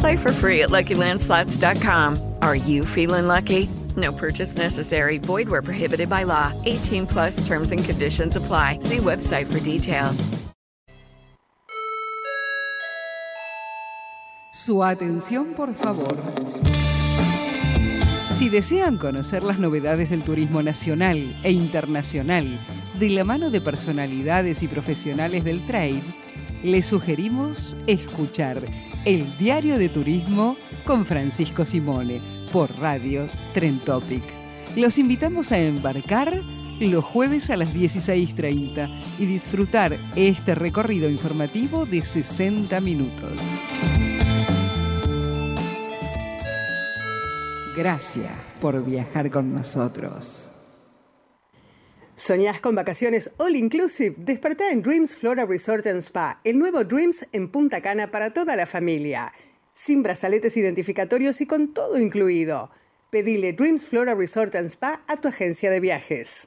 Play for free at LuckyLandSlots.com. Are you feeling lucky? No purchase necessary. Void where prohibited by law. 18 plus terms and conditions apply. See website for details. Su atención, por favor. Si desean conocer las novedades del turismo nacional e internacional de la mano de personalidades y profesionales del trade, les sugerimos escuchar el Diario de Turismo con Francisco Simone por Radio Tren Topic. Los invitamos a embarcar los jueves a las 16.30 y disfrutar este recorrido informativo de 60 minutos. Gracias por viajar con nosotros. ¿Soñás con vacaciones all inclusive? Despertá en Dreams Flora Resort and Spa, el nuevo Dreams en Punta Cana para toda la familia. Sin brazaletes identificatorios y con todo incluido. Pedile Dreams Flora Resort and Spa a tu agencia de viajes.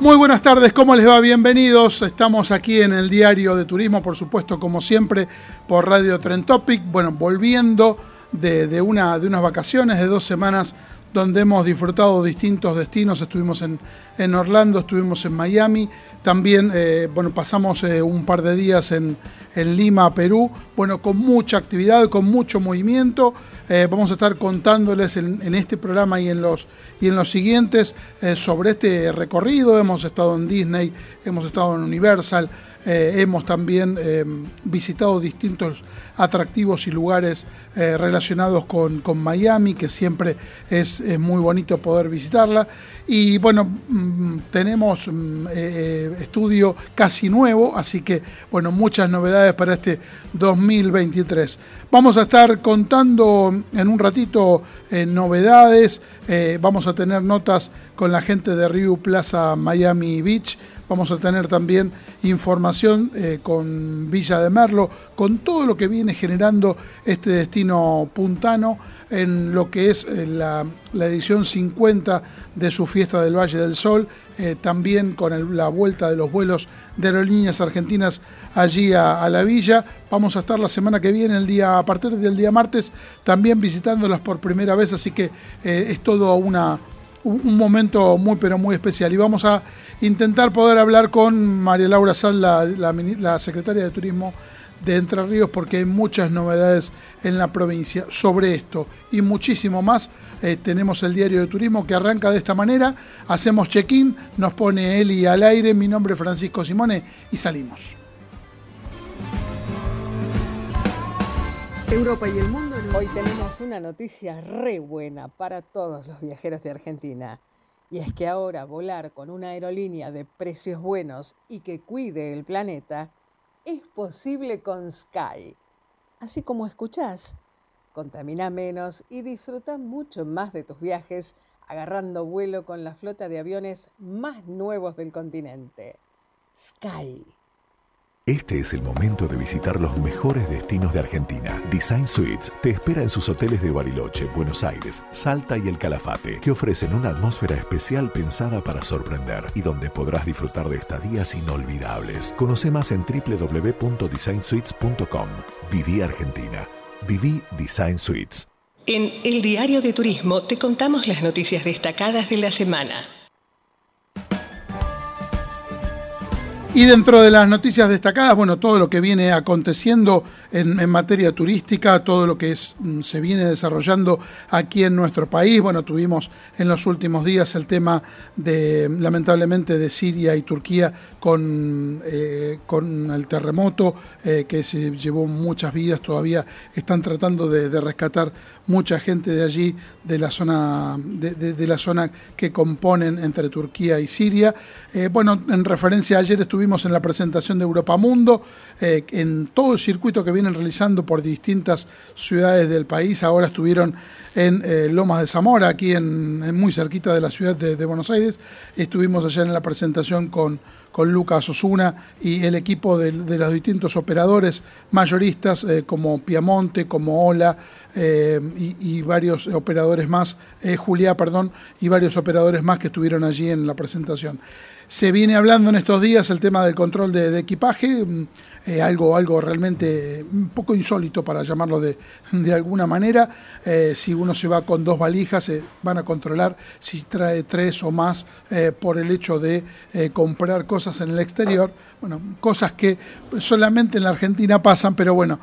Muy buenas tardes, ¿cómo les va? Bienvenidos. Estamos aquí en el diario de turismo, por supuesto, como siempre, por Radio Tren Topic. Bueno, volviendo de, una, de unas vacaciones de dos semanas donde hemos disfrutado distintos destinos. Estuvimos en, en Orlando, estuvimos en Miami, también eh, bueno, pasamos eh, un par de días en, en, Lima, Perú, bueno, con mucha actividad, con mucho movimiento. Eh, vamos a estar contándoles en, en, este programa y en los, y en los siguientes sobre este recorrido. Hemos estado en Disney, hemos estado en Universal. Eh, hemos también eh, visitado distintos atractivos y lugares eh, relacionados con, Miami, que siempre es, es, muy bonito poder visitarla. Y bueno, mm, tenemos mm, estudio casi nuevo, así que bueno, muchas novedades para este 2023. Vamos a estar contando en un ratito novedades, vamos a tener notas con la gente de Rio Plaza Miami Beach Vamos a tener también información eh, con Villa de Merlo, con todo lo que viene generando este destino puntano en lo que es eh, la, edición 50 de su fiesta del Valle del Sol, eh, también con la vuelta de los vuelos de aerolíneas argentinas allí a, la villa. Vamos a estar la semana que viene, el día, a partir del día martes, también visitándolas por primera vez, así que es todo una, un momento muy pero muy especial. Y vamos a intentar poder hablar con María Laura Sal, la, secretaria de Turismo de Entre Ríos, porque hay muchas novedades en la provincia sobre esto y muchísimo más. Eh, tenemos el diario de turismo que arranca de esta manera, hacemos check-in, nos pone Eli al aire, mi nombre es Francisco Simone y salimos. Europa y el mundo. Hoy tenemos una noticia re buena para todos los viajeros de Argentina. Y es que ahora volar con una aerolínea de precios buenos y que cuide el planeta es posible con Sky. Así como escuchás, contamina menos y disfruta mucho más de tus viajes agarrando vuelo con la flota de aviones más nuevos del continente. Sky. Este es el momento de visitar los mejores destinos de Argentina. Design Suites te espera en sus hoteles de Bariloche, Buenos Aires, Salta y El Calafate, que ofrecen una atmósfera especial pensada para sorprender y donde podrás disfrutar de estadías inolvidables. Conoce más en www.designsuites.com. Viví Argentina. Viví Design Suites. En El Diario de Turismo te contamos las noticias destacadas de la semana. Y dentro de las noticias destacadas, bueno, todo lo que viene aconteciendo en, materia turística, todo lo que mm, se viene desarrollando aquí en nuestro país. Bueno, tuvimos en los últimos días el tema de, lamentablemente, de Siria y Turquía con, eh, el terremoto eh, que se llevó muchas vidas. Todavía están tratando de, rescatar mucha gente de allí, de la zona, de, la zona que componen entre Turquía y Siria. Eh, bueno, en referencia ayer estuvimos en la presentación de Europa Mundo, eh, en todo el circuito que vienen realizando por distintas ciudades del país. Ahora estuvieron en eh, Lomas de Zamora, aquí en, muy cerquita de la ciudad de, Buenos Aires. Estuvimos ayer en la presentación con, con Lucas Osuna y el equipo de, los distintos operadores mayoristas eh, como Piamonte, como Ola y, y, varios operadores más, Julia, perdón, y varios operadores más que estuvieron allí en la presentación. Se viene hablando en estos días el tema del control de, equipaje, mm, eh, algo, algo realmente un poco insólito para llamarlo de, alguna manera. Eh, si uno se va con dos valijas, se van a controlar si trae tres o más eh, por el hecho de comprar cosas en el exterior. Bueno, cosas que solamente en la Argentina pasan, pero bueno,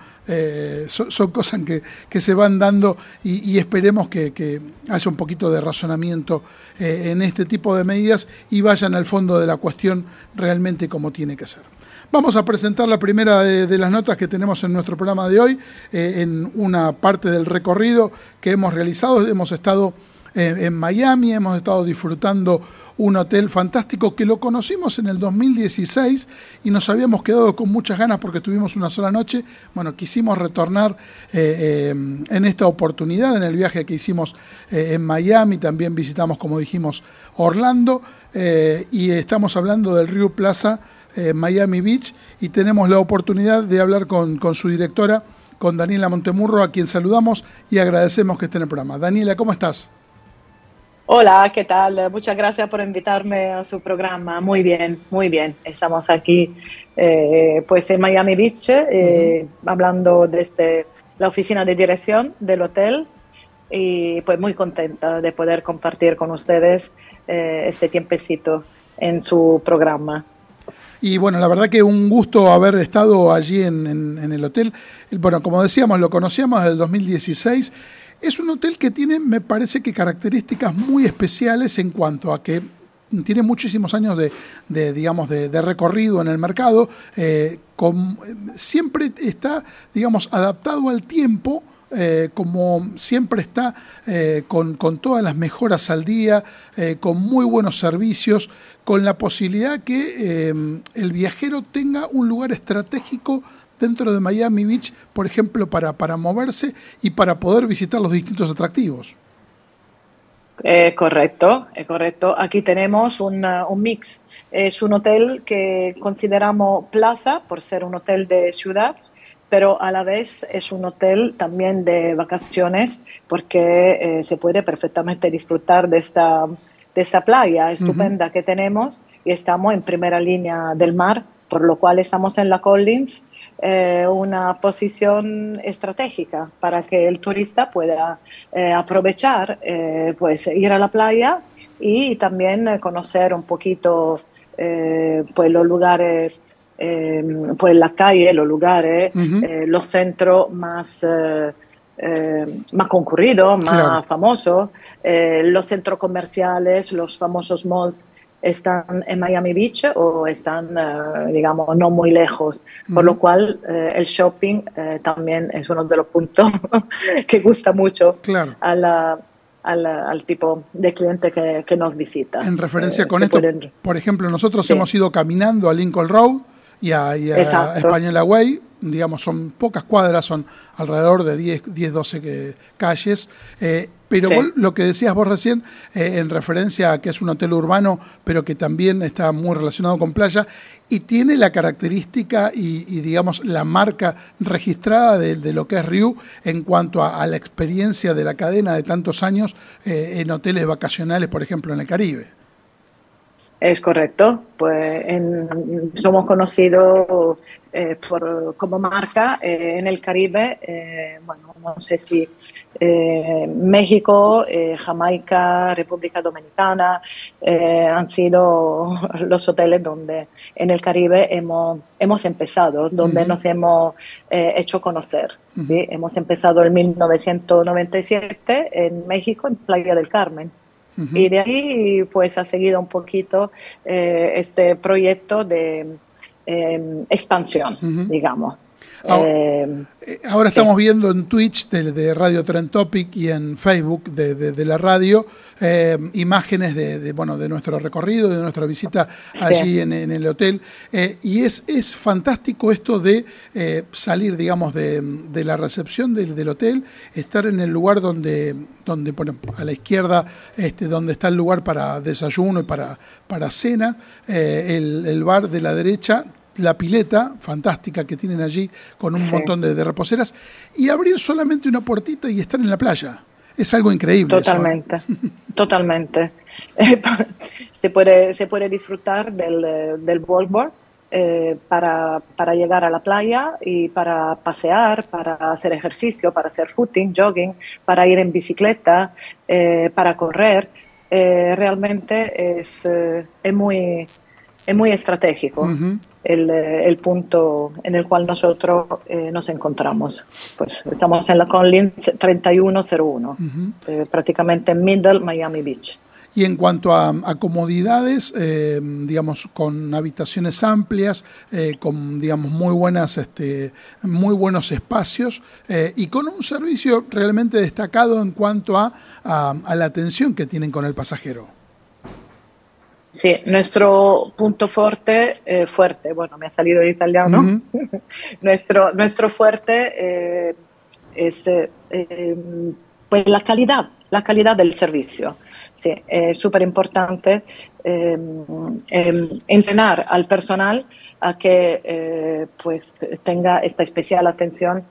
son, cosas que, que, se van dando y, esperemos que, que, haya un poquito de razonamiento en este tipo de medidas y vayan al fondo de la cuestión realmente como tiene que ser. Vamos a presentar la primera de, las notas que tenemos en nuestro programa de hoy, eh, en una parte del recorrido que hemos realizado. Hemos estado eh, en Miami, hemos estado disfrutando un hotel fantástico que lo conocimos en el 2016 y nos habíamos quedado con muchas ganas porque tuvimos una sola noche. Bueno, quisimos retornar eh, en esta oportunidad, en el viaje que hicimos en Miami, también visitamos, como dijimos, Orlando. Y estamos hablando del Rio Plaza eh, Miami Beach y tenemos la oportunidad de hablar con, su directora, con Daniela Montemurro, a quien saludamos y agradecemos que esté en el programa. Daniela, ¿cómo estás? Hola, ¿qué tal? Muchas gracias por invitarme a su programa. Muy bien, muy bien. Estamos aquí eh, pues en Miami Beach, hablando desde la oficina de dirección del hotel y pues muy contenta de poder compartir con ustedes eh, este tiempecito en su programa. Y bueno, la verdad que un gusto haber estado allí en, el hotel. Bueno, como decíamos, lo conocíamos desde el 2016. Es un hotel que tiene, me parece que características muy especiales en cuanto a que tiene muchísimos años de, digamos, de, recorrido en el mercado. Eh, siempre está, digamos, adaptado al tiempo eh, como siempre está eh, con, todas las mejoras al día, eh, con muy buenos servicios, con la posibilidad que el viajero tenga un lugar estratégico dentro de Miami Beach, por ejemplo, para, para moverse y para poder visitar los distintos atractivos. correcto, es correcto. Aquí tenemos un mix. Es un hotel que consideramos plaza por ser un hotel de ciudad, pero a la vez es un hotel también de vacaciones porque eh, se puede perfectamente disfrutar de esta, de esta playa estupenda que tenemos y estamos en primera línea del mar, por lo cual estamos en la Collins, eh, una posición estratégica para que el turista pueda eh, aprovechar, pues ir a la playa y también conocer un poquito pues los lugares eh, pues la calle, los lugares, eh, los centros más, eh, eh, más concurridos, más famosos, los centros comerciales, los famosos malls están en Miami Beach o están, digamos, no muy lejos, por lo cual el shopping también es uno de los puntos que gusta mucho a la, al, tipo de cliente que, nos visita. En referencia con esto, por ejemplo, nosotros hemos ido caminando a Lincoln Road y a, y Española Way, digamos, son pocas cuadras, son alrededor de 10, 10 12 calles. Eh, pero lo que decías vos recién, eh, en referencia a que es un hotel urbano, pero que también está muy relacionado con playa, y tiene la característica y, digamos, la marca registrada de, lo que es Riu en cuanto a, la experiencia de la cadena de tantos años eh, en hoteles vacacionales, por ejemplo, en el Caribe. Es correcto, pues somos conocidos eh, por, como marca eh, en el Caribe, eh, bueno, no sé si México, Jamaica, República Dominicana han sido los hoteles donde en el Caribe hemos, hemos empezado, donde nos hemos hecho conocer. ¿sí? Hemos empezado en 1997 en México, en Playa del Carmen. Y de ahí pues ha seguido un poquito eh, este proyecto de em, expansión, digamos. Ahora, eh, ahora estamos viendo en Twitch de, Radio Trend Topic y en Facebook de, de la radio eh, imágenes de, bueno, de nuestro recorrido, de nuestra visita allí en, el hotel. Eh, y es, es fantástico esto de salir, digamos, de, la recepción del, hotel, estar en el lugar donde, donde a la izquierda, este, donde está el lugar para desayuno y para, para cena, el, el bar de la derecha la pileta fantástica que tienen allí con un montón de, de, reposeras y abrir solamente una puertita y estar en la playa. Es algo increíble. Totalmente, totalmente. se, puede, se puede disfrutar del, del board eh, para, para, llegar a la playa y para pasear, para hacer ejercicio, para hacer footing, jogging, para ir en bicicleta, eh, para correr. Eh, realmente es, es, muy, es muy estratégico el, el, punto en el cual nosotros eh, nos encontramos. Pues estamos en la Conlin 3101, eh, prácticamente en Middle Miami Beach. Y en cuanto a, comodidades, eh, digamos, con habitaciones amplias, con, digamos, muy buenas, este, muy buenos espacios y con un servicio realmente destacado en cuanto a, a la atención que tienen con el pasajero. Sí, nuestro punto fuerte, eh, fuerte, bueno, me ha salido en italiano, nuestro, nuestro fuerte eh, es eh, pues la calidad, la calidad del servicio. Sí, es súper importante entrenar al personal a que pues tenga esta especial atención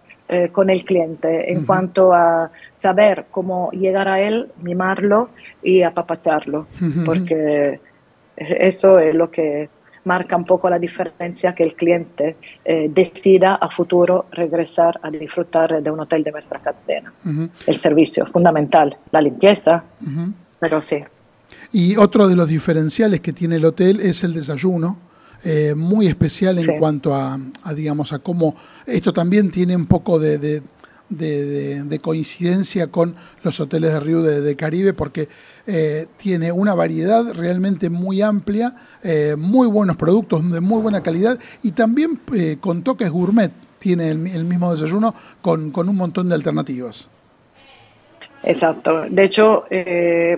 con el cliente. En cuanto a saber cómo llegar a él, mimarlo y apapacharlo, porque eso es lo que marca un poco la diferencia que el cliente eh, decida a futuro regresar a disfrutar de un hotel de nuestra cadena. El servicio es fundamental, la limpieza, pero sí. Y otro de los diferenciales que tiene el hotel es el desayuno. Eh, muy especial en cuanto a, digamos, a cómo esto también tiene un poco de, de, coincidencia con los hoteles de Río de, Caribe, porque eh, tiene una variedad realmente muy amplia, eh, muy buenos productos de muy buena calidad y también eh, con toques gourmet. Tiene el, mismo desayuno con, con un montón de alternativas. Exacto. De hecho,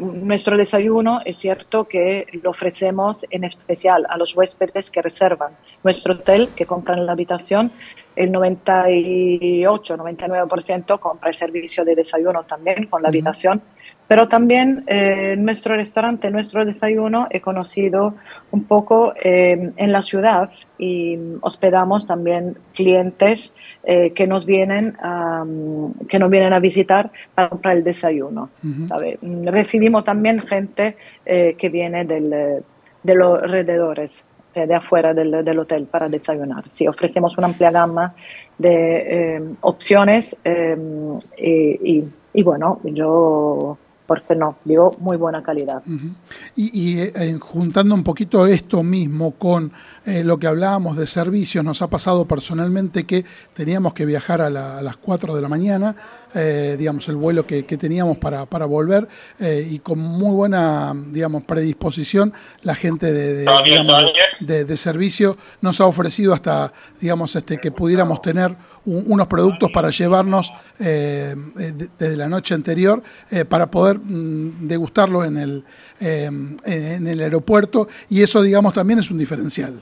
nuestro desayuno es cierto que lo ofrecemos en especial a los huéspedes que reservan nuestro hotel, que compran la habitación el 98-99% compra el servicio de desayuno también con la habitación, pero también eh, nuestro restaurante, nuestro desayuno he conocido un poco eh, en la ciudad y hospedamos también clientes eh, que nos vienen a, que nos vienen a visitar para comprar el desayuno. Recibimos también gente que viene del, de los alrededores de afuera del, del, hotel para desayunar. Sí, ofrecemos una amplia gama de eh, opciones eh, y, y, bueno, yo, ¿por qué no? Digo, muy buena calidad. Y, y eh, juntando un poquito esto mismo con lo que hablábamos de servicios, nos ha pasado personalmente que teníamos que viajar a, a las 4 de la mañana eh, digamos, el vuelo que, teníamos para, para volver eh, y con muy buena, digamos, predisposición la gente de, de, servicio nos ha ofrecido hasta, digamos, este, que pudiéramos tener unos productos para llevarnos eh, desde la noche anterior para poder mm, degustarlo en el, en el aeropuerto. Y eso, digamos, también es un diferencial.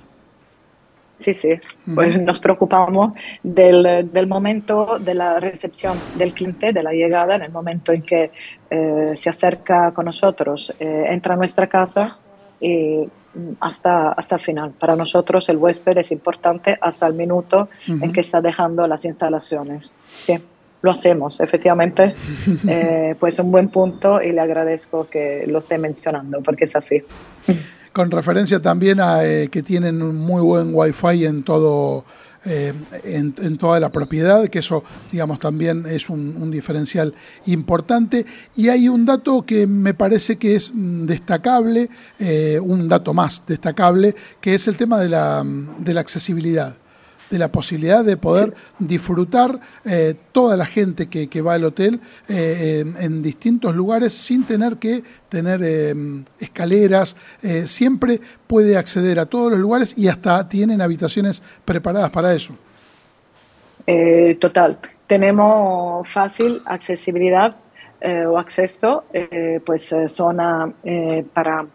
Sí, sí, pues nos preocupamos del, del, momento de la recepción del cliente, de la llegada, en el momento en que eh, se acerca con nosotros, eh, entra a nuestra casa y hasta, hasta el final. Para nosotros el huésped es importante hasta el minuto en que está dejando las instalaciones. Sí, lo hacemos, efectivamente, eh, pues un buen punto y le agradezco que lo esté mencionando porque es así. con referencia también a eh, que tienen un muy buen wifi en todo eh, en, toda la propiedad, que eso, digamos, también es un, diferencial importante. Y hay un dato que me parece que es mm, destacable, eh, un dato más destacable, que es el tema de la, de la accesibilidad de la posibilidad de poder disfrutar eh, toda la gente que, va al hotel eh, en, distintos lugares sin tener que tener eh, escaleras. siempre puede acceder a todos los lugares y hasta tienen habitaciones preparadas para eso. total. Tenemos fácil accesibilidad o acceso, pues zona para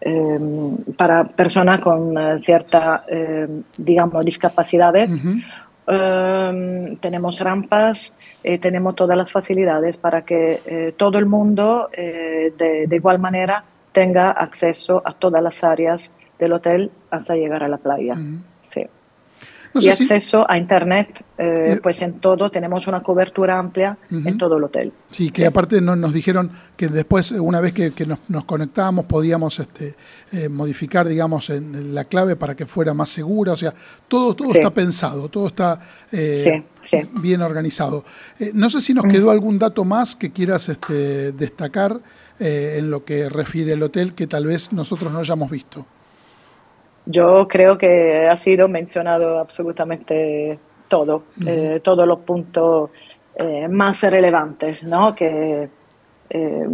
Em, para personas con eh, cierta, em, digamos, discapacidades. Em, tenemos rampas, eh, tenemos todas las facilidades para que eh, todo el mundo de, igual manera tenga acceso a todas las áreas del hotel hasta llegar a la playa. Sí y acceso a Internet, eh, eh, pues en todo tenemos una cobertura amplia en todo el hotel. Sí, que aparte no, nos dijeron que después, una vez que, nos, nos, conectábamos, podíamos este, eh, modificar, digamos, en, la clave para que fuera más segura. O sea, todo, todo está pensado, todo está bien organizado. no sé si nos quedó algún dato más que quieras este, destacar en lo que refiere el hotel que tal vez nosotros no hayamos visto. Yo creo que ha sido mencionado absolutamente todo, eh, todos los puntos eh, más relevantes ¿no? que, eh,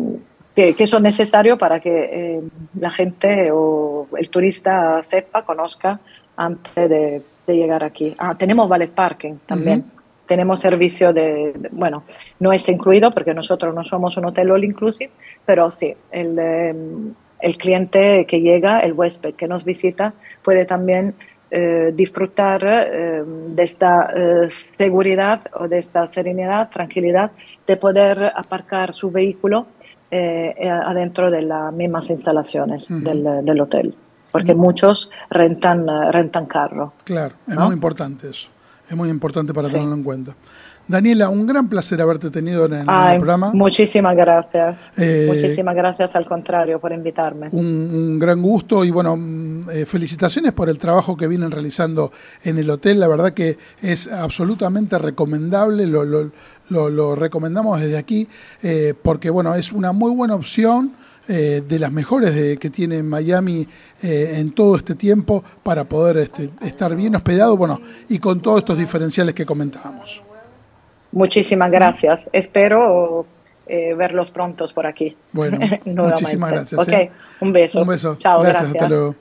que, son necesarios para que la gente o el turista sepa, conozca antes de, llegar aquí. Ah, tenemos valet parking también. Tenemos servicio de, bueno, no es incluido porque nosotros no somos un hotel all inclusive, pero sí, el, el cliente que llega, el huésped que nos visita, puede también eh, disfrutar eh, de esta eh, seguridad o de esta serenidad, tranquilidad, de poder aparcar su vehículo adentro de las mismas instalaciones del, hotel, porque muchos rentan, rentan carro. Claro, es muy importante eso, es muy importante para tenerlo en cuenta. Daniela, un gran placer haberte tenido en, el programa. Muchísimas gracias. Eh, muchísimas gracias al contrario por invitarme. Un, gran gusto y bueno, mm, eh, felicitaciones por el trabajo que vienen realizando en el hotel. La verdad que es absolutamente recomendable, lo, lo, recomendamos desde aquí eh, porque bueno, es una muy buena opción. de las mejores de, que tiene Miami en todo este tiempo para poder este, estar bien hospedado, bueno, y con todos estos diferenciales que comentábamos. Muchísimas gracias. Espero eh, verlos prontos por aquí. Bueno, muchísimas gracias. ¿eh? un beso. Un beso. Chao, gracias.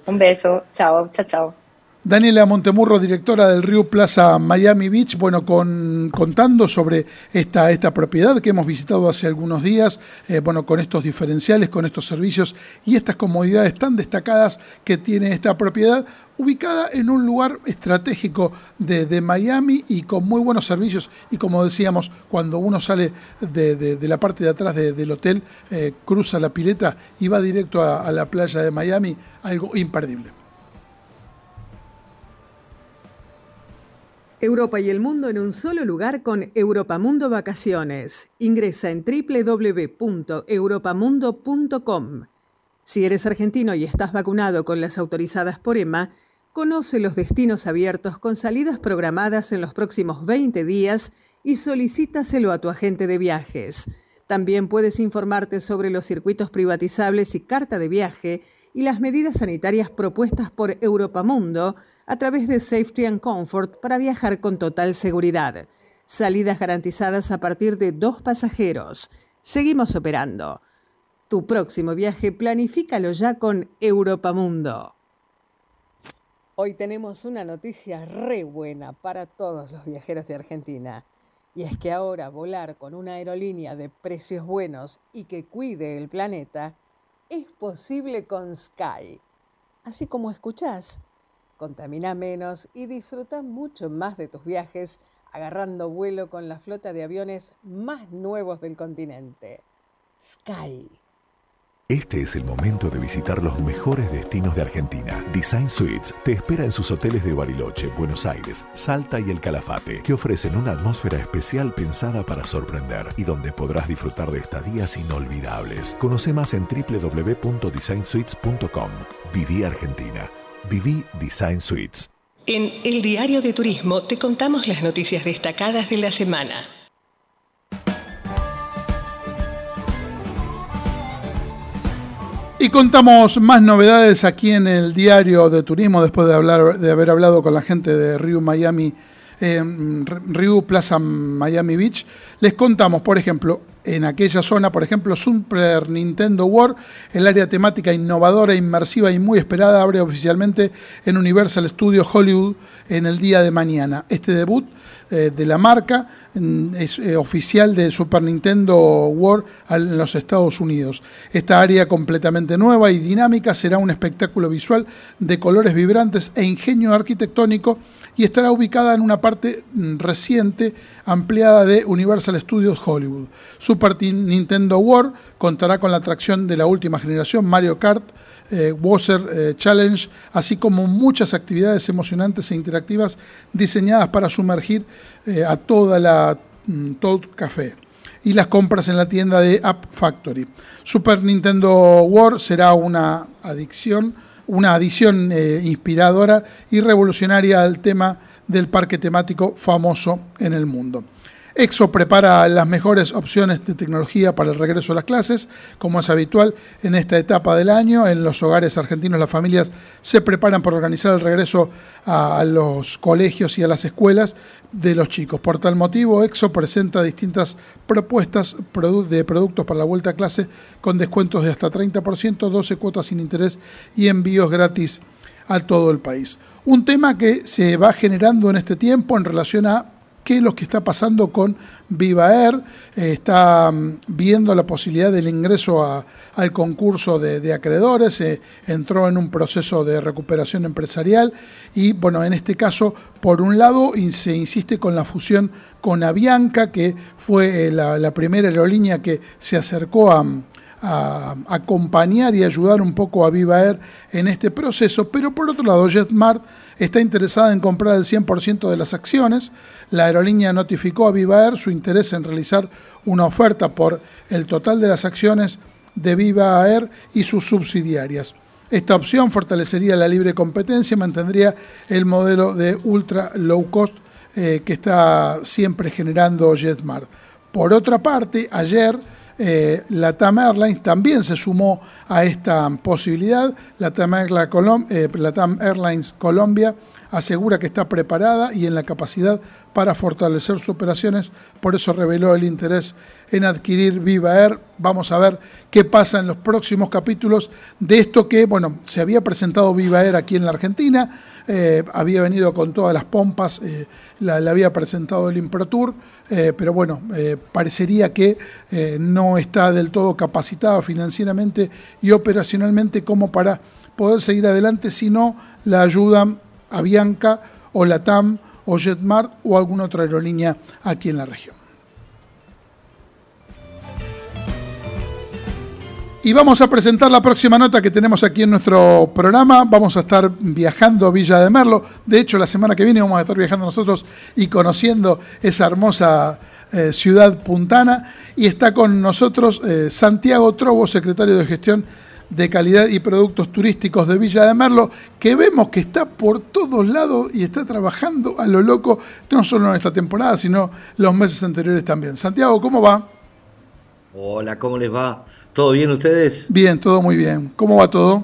Un beso. Chao, chao, chao. Daniela Montemurro, directora del Río Plaza Miami Beach, bueno, con, contando sobre esta, esta propiedad que hemos visitado hace algunos días, eh, bueno, con estos diferenciales, con estos servicios y estas comodidades tan destacadas que tiene esta propiedad, ubicada en un lugar estratégico de, Miami y con muy buenos servicios. Y como decíamos, cuando uno sale de, la parte de atrás del hotel, eh, cruza la pileta y va directo a la playa de Miami, algo imperdible. Europa y el mundo en un solo lugar con Europamundo Vacaciones. Ingresa en www.europamundo.com. Si eres argentino y estás vacunado con las autorizadas por EMA, conoce los destinos abiertos con salidas programadas en los próximos 20 días y solicítaselo a tu agente de viajes. También puedes informarte sobre los circuitos privatizables y carta de viaje y las medidas sanitarias propuestas por Europamundo a través de Safety and Comfort para viajar con total seguridad. Salidas garantizadas a partir de dos pasajeros. Seguimos operando. Tu próximo viaje planifícalo ya con Europamundo. Hoy tenemos una noticia re buena para todos los viajeros de Argentina. Y es que ahora volar con una aerolínea de precios buenos y que cuide el planeta es posible con Sky. Así como escuchás, contamina menos y disfruta mucho más de tus viajes agarrando vuelo con la flota de aviones más nuevos del continente. Sky. Este es el momento de visitar los mejores destinos de Argentina. Design Suites te espera en sus hoteles de Bariloche, Buenos Aires, Salta y El Calafate, que ofrecen una atmósfera especial pensada para sorprender y donde podrás disfrutar de estadías inolvidables. Conoce más en www.designsuites.com. Viví Argentina. Viví Design Suites. En El Diario de Turismo te contamos las noticias destacadas de la semana. Y contamos más novedades aquí en el diario de turismo después de, hablar, de haber hablado con la gente de Rio Miami, eh, Plaza Miami Beach. Les contamos, por ejemplo, en aquella zona, por ejemplo, Super Nintendo World, el área temática innovadora, inmersiva y muy esperada, abre oficialmente en Universal Studios Hollywood en el día de mañana. Este debut eh, de la marca es eh, oficial de Super Nintendo World en los Estados Unidos. Esta área completamente nueva y dinámica será un espectáculo visual de colores vibrantes e ingenio arquitectónico y estará ubicada en una parte mm, reciente ampliada de Universal Studios Hollywood. Super Nintendo World contará con la atracción de la última generación Mario Kart, eh, eh, Challenge, así como muchas actividades emocionantes e interactivas diseñadas para sumergir eh, a toda la mm, Café y las compras en la tienda de App Factory. Super Nintendo World será una adicción, una adición eh, inspiradora y revolucionaria al tema del parque temático famoso en el mundo. EXO prepara las mejores opciones de tecnología para el regreso a las clases, como es habitual en esta etapa del año. En los hogares argentinos las familias se preparan para organizar el regreso a los colegios y a las escuelas de los chicos. Por tal motivo, EXO presenta distintas propuestas de productos para la vuelta a clase con descuentos de hasta 30%, 12 cuotas sin interés y envíos gratis a todo el país. Un tema que se va generando en este tiempo en relación a qué es lo que está pasando con Viva Air. Eh, está mm, viendo la posibilidad del ingreso al concurso de, acreedores, eh, entró en un proceso de recuperación empresarial y, bueno, en este caso, por un lado, se insiste con la fusión con Avianca, que fue eh, la, primera aerolínea que se acercó a, a, acompañar y ayudar un poco a Viva Air en este proceso, pero por otro lado, JetMart está interesada en comprar el 100% de las acciones. La aerolínea notificó a Viva Air su interés en realizar una oferta por el total de las acciones de Viva Air y sus subsidiarias. Esta opción fortalecería la libre competencia y mantendría el modelo de ultra low cost eh, que está siempre generando JetMart. Por otra parte, ayer eh, la TAM Airlines también se sumó a esta posibilidad. La TAM, eh, Airlines Colombia asegura que está preparada y en la capacidad para fortalecer sus operaciones, por eso reveló el interés en adquirir Viva Air. Vamos a ver qué pasa en los próximos capítulos de esto que, bueno, se había presentado Viva Air aquí en la Argentina, eh, había venido con todas las pompas, eh, la, había presentado el Improtour, eh, pero bueno, parecería que no está del todo capacitada financieramente y operacionalmente como para poder seguir adelante si no la ayudan Avianca o la TAM o JetMart o alguna otra aerolínea aquí en la región. Y vamos a presentar la próxima nota que tenemos aquí en nuestro programa. Vamos a estar viajando a Villa de Merlo. De hecho, la semana que viene vamos a estar viajando nosotros y conociendo esa hermosa eh, ciudad puntana. Y está con nosotros eh, Santiago Trobo, secretario de Gestión de calidad y productos turísticos de Villa de Merlo, que vemos que está por todos lados y está trabajando a lo loco, no solo en esta temporada, sino los meses anteriores también. Santiago, ¿cómo va? Hola, ¿cómo les va? ¿Todo bien ustedes? Bien, todo muy bien. ¿Cómo va todo?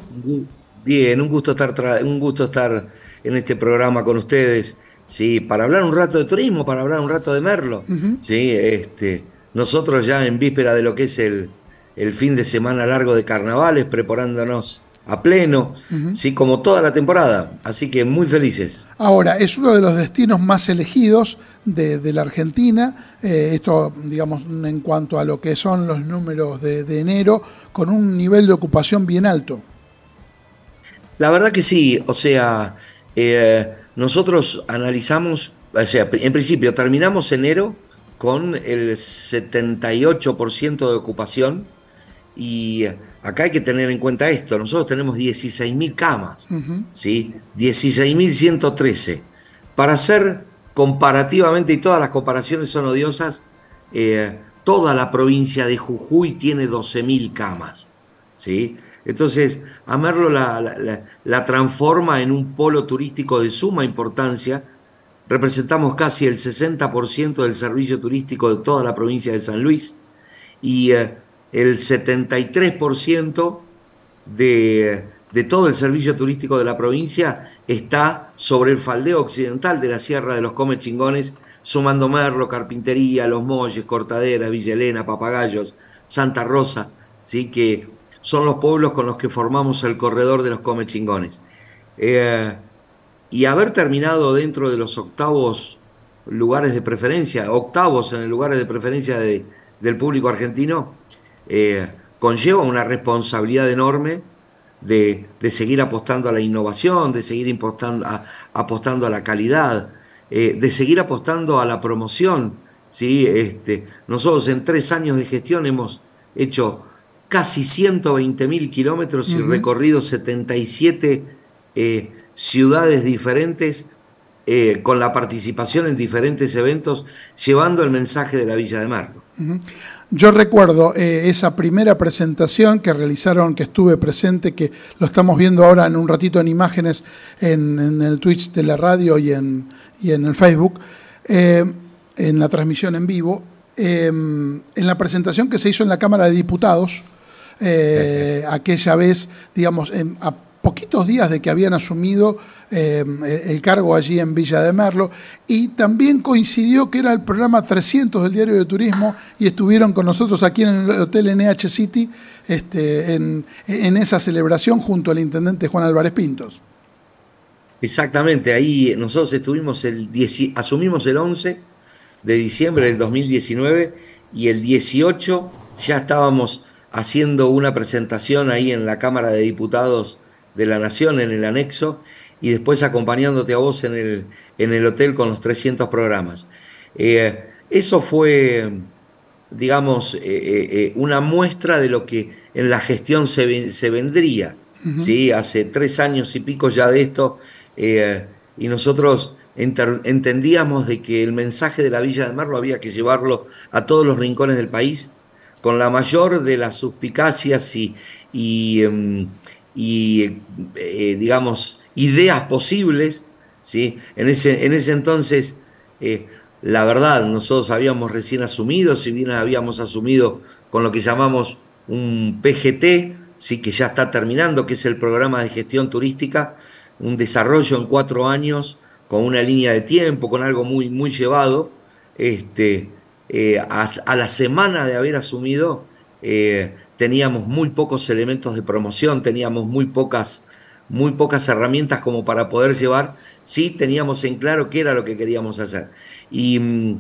Bien, un gusto estar un gusto estar en este programa con ustedes. Sí, para hablar un rato de turismo, para hablar un rato de Merlo. Sí, este, nosotros ya en víspera de lo que es el, el fin de semana largo de carnavales, preparándonos a pleno, sí, como toda la temporada. Así que muy felices. Ahora, es uno de los destinos más elegidos de, la Argentina, eh, esto, digamos, en cuanto a lo que son los números de, enero, con un nivel de ocupación bien alto. La verdad que sí, o sea, eh, nosotros analizamos, o sea, en principio terminamos enero con el 78% de ocupación Y acá hay que tener en cuenta esto, nosotros tenemos 16.000 camas, ¿sí? 16.113. Para hacer comparativamente, y todas las comparaciones son odiosas, eh, toda la provincia de Jujuy tiene 12.000 camas, ¿sí? Entonces, a Merlo la, transforma en un polo turístico de suma importancia. Representamos casi el 60% del servicio turístico de toda la provincia de San Luis y eh, el 73% de, de todo el servicio turístico de la provincia está sobre el faldeo occidental de la Sierra de los Come Chingones, sumando Merlo, Carpintería, Los Molles, Cortadera, Villa Elena, Papagayos, Santa Rosa, ¿sí? que son los pueblos con los que formamos el corredor de los Come Chingones. Eh, y haber terminado dentro de los octavos lugares de preferencia, octavos en el lugares de preferencia del público argentino, eh, conlleva una responsabilidad enorme de, seguir apostando a la innovación, de seguir apostando a, la calidad, eh, de seguir apostando a la promoción. ¿sí? Este, nosotros en tres años de gestión hemos hecho casi 120 mil kilómetros y recorrido 77 eh, ciudades diferentes eh, con la participación en diferentes eventos, llevando el mensaje de la Villa de Marco. Yo recuerdo eh, esa primera presentación que realizaron, que estuve presente, que lo estamos viendo ahora en un ratito en imágenes en, el Twitch de la radio y en, y en el Facebook, en la transmisión en vivo, en la presentación que se hizo en la Cámara de Diputados, eh, aquella vez, digamos, a poquitos días de que habían asumido eh, el cargo allí en Villa de Merlo, y también coincidió que era el programa 300 del Diario de Turismo y estuvieron con nosotros aquí en el Hotel NH City este, en, esa celebración junto al intendente Juan Álvarez Pintos. Exactamente, ahí nosotros estuvimos el asumimos el 11 de diciembre del 2019 y el 18 ya estábamos haciendo una presentación ahí en la Cámara de Diputados de la Nación, en el anexo, y después acompañándote a vos en el, en el hotel con los 300 programas. Eh, eso fue, digamos, eh, eh, una muestra de lo que en la gestión se, se vendría. ¿sí? Hace tres años y pico ya de esto, y nosotros entendíamos de que el mensaje de la Villa de Marlo había que llevarlo a todos los rincones del país con la mayor de las suspicacias y, y, em, eh, digamos, ideas posibles. ¿sí? En, ese, en ese entonces, eh, la verdad, nosotros habíamos recién asumido, si bien habíamos asumido con lo que llamamos un PGT, ¿sí? que ya está terminando, que es el programa de gestión turística, un desarrollo en cuatro años, con una línea de tiempo, con algo muy, muy llevado. Este, eh, a, la semana de haber asumido, teníamos muy pocos elementos de promoción, teníamos muy pocas, muy pocas herramientas como para poder llevar, sí teníamos en claro qué era lo que queríamos hacer. Y, mm,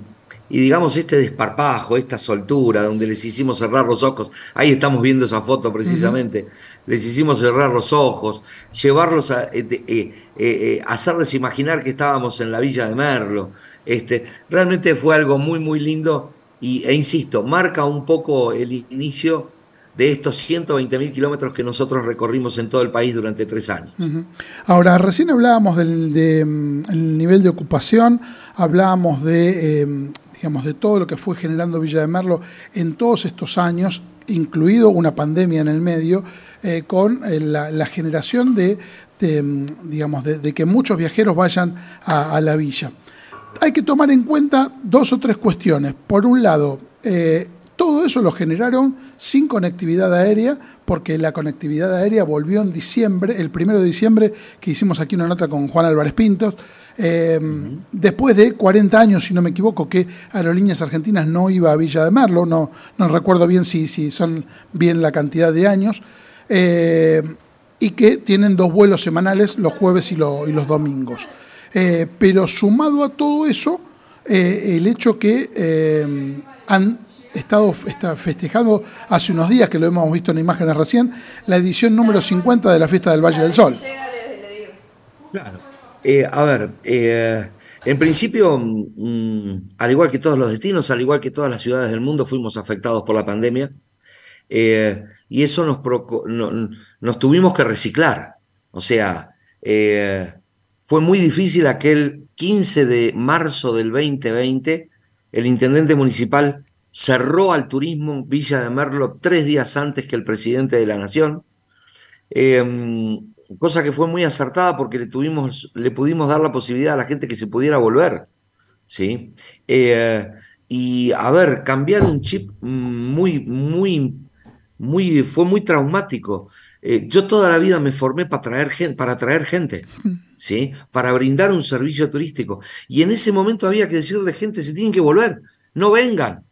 y digamos, este desparpajo, esta soltura, donde les hicimos cerrar los ojos, ahí estamos viendo esa foto precisamente, les hicimos cerrar los ojos, llevarlos a eh, hacerles imaginar que estábamos en la villa de Merlo, este, realmente fue algo muy, muy lindo y, e insisto, marca un poco el inicio de estos 120 mil kilómetros que nosotros recorrimos en todo el país durante tres años. Ahora, recién hablábamos del mm, nivel de ocupación, hablábamos de, em, digamos, de todo lo que fue generando Villa de Merlo en todos estos años, incluido una pandemia en el medio, eh, con eh, la, generación de, mm, digamos, de, que muchos viajeros vayan a la villa hay que tomar en cuenta dos o tres cuestiones. Por un lado, eh, todo eso lo generaron sin conectividad aérea, porque la conectividad aérea volvió en diciembre, el primero de diciembre, que hicimos aquí una nota con Juan Álvarez Pintos, eh, después de 40 años, si no me equivoco, que Aerolíneas Argentinas no iba a Villa de Merlo, no, no recuerdo bien si, si son bien la cantidad de años, eh, y que tienen dos vuelos semanales los jueves y los domingos. Eh, pero sumado a todo eso, eh, el hecho que eh, han estado festejando hace unos días, que lo hemos visto en imágenes recién, la edición número 50 de la Fiesta del Valle del Sol. Claro. a ver, en principio, mm, al igual que todos los destinos, al igual que todas las ciudades del mundo, fuimos afectados por la pandemia. eh, y eso nos, nos tuvimos que reciclar. O sea, eh, fue muy difícil aquel 15 de marzo del 2020, el intendente municipal cerró al turismo Villa de Merlo tres días antes que el presidente de la Nación, em, cosa que fue muy acertada porque le, tuvimos, le pudimos dar la posibilidad a la gente que se pudiera volver. ¿sí? Eh, y a ver, cambiar un chip muy, muy, muy, fue muy traumático. Eh, yo toda la vida me formé para, traer, para atraer gente, ¿sí? Para brindar un servicio turístico. Y en ese momento había que decirle a gente, se tienen que volver, no vengan.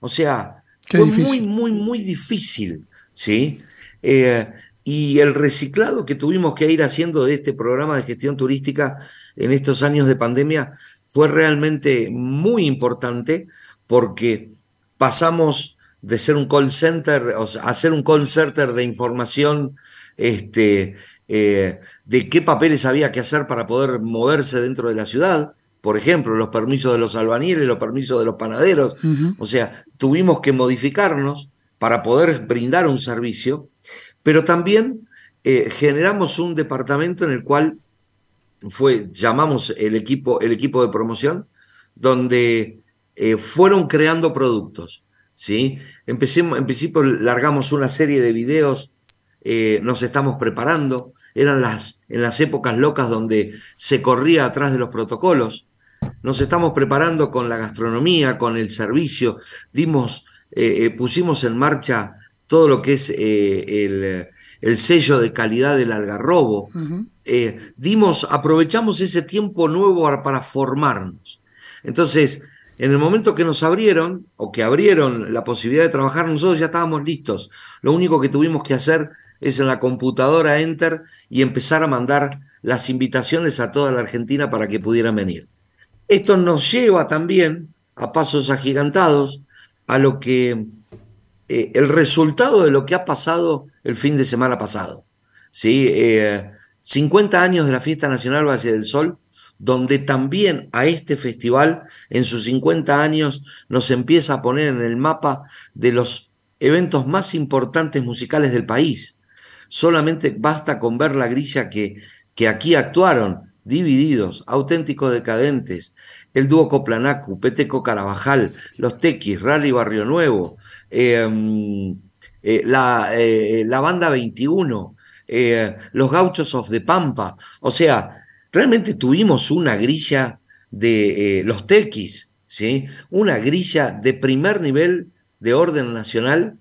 O sea, fue muy, muy, muy difícil, ¿sí? Eh, y el reciclado que tuvimos que ir haciendo de este programa de gestión turística en estos años de pandemia fue realmente muy importante porque pasamos de ser un call center, o sea, hacer un call center de información este, eh, de qué papeles había que hacer para poder moverse dentro de la ciudad, por ejemplo, los permisos de los albañiles, los permisos de los panaderos, o sea, tuvimos que modificarnos para poder brindar un servicio, pero también eh, generamos un departamento en el cual fue, llamamos el equipo, el equipo de promoción, donde eh, fueron creando productos. ¿sí? Empecemos, en principio largamos una serie de videos, eh, nos estamos preparando, eran las, en las épocas locas donde se corría atrás de los protocolos, nos estamos preparando con la gastronomía, con el servicio, dimos, eh, eh, pusimos en marcha todo lo que es el, el, sello de calidad del algarrobo, dimos, aprovechamos ese tiempo nuevo para formarnos. Entonces, en el momento que nos abrieron o que abrieron la posibilidad de trabajar, nosotros ya estábamos listos. Lo único que tuvimos que hacer es en la computadora enter y empezar a mandar las invitaciones a toda la Argentina para que pudieran venir. Esto nos lleva también a pasos agigantados a lo que eh, el resultado de lo que ha pasado el fin de semana pasado. ¿sí? 50 eh, años de la Fiesta Nacional Valle del Sol donde también a este festival en sus 50 años nos empieza a poner en el mapa de los eventos más importantes musicales del país. Solamente basta con ver la grilla que, que aquí actuaron, Divididos, Auténticos Decadentes, el dúo Coplanacu, Peteco Carabajal, Los Tequis, Rally Barrio Nuevo, em, eh, la, eh, la, Banda 21, eh, Los Gauchos of the Pampa. O sea, realmente tuvimos una grilla de los tequis, ¿sí? una grilla de primer nivel de orden nacional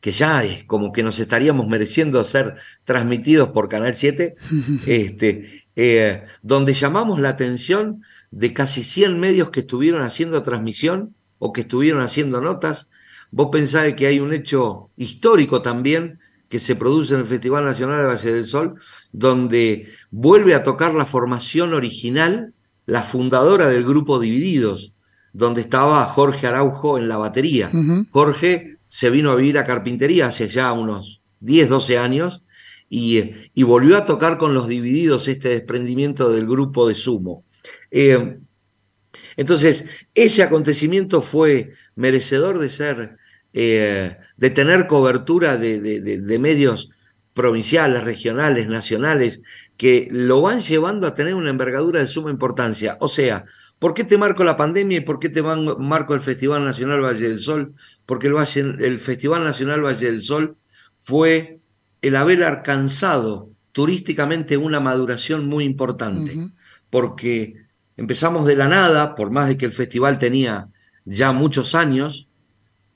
que ya es como que nos estaríamos mereciendo ser transmitidos por Canal 7, este, eh, donde llamamos la atención de casi 100 medios que estuvieron haciendo transmisión o que estuvieron haciendo notas. Vos pensás que hay un hecho histórico también que se produce en el Festival Nacional de Valle del Sol, donde vuelve a tocar la formación original, la fundadora del grupo Divididos, donde estaba Jorge Araujo en la batería. Jorge se vino a vivir a Carpintería hace ya unos 10, 12 años y, y, volvió a tocar con los Divididos este desprendimiento del grupo de Sumo. Eh, entonces, ese acontecimiento fue merecedor de ser eh, de tener cobertura de, medios provinciales, regionales, nacionales, que lo van llevando a tener una envergadura de suma importancia. O sea, ¿por qué te marco la pandemia y por qué te marco el Festival Nacional Valle del Sol? Porque el, el Festival Nacional Valle del Sol fue el haber alcanzado turísticamente una maduración muy importante, porque empezamos de la nada, por más de que el festival tenía ya muchos años,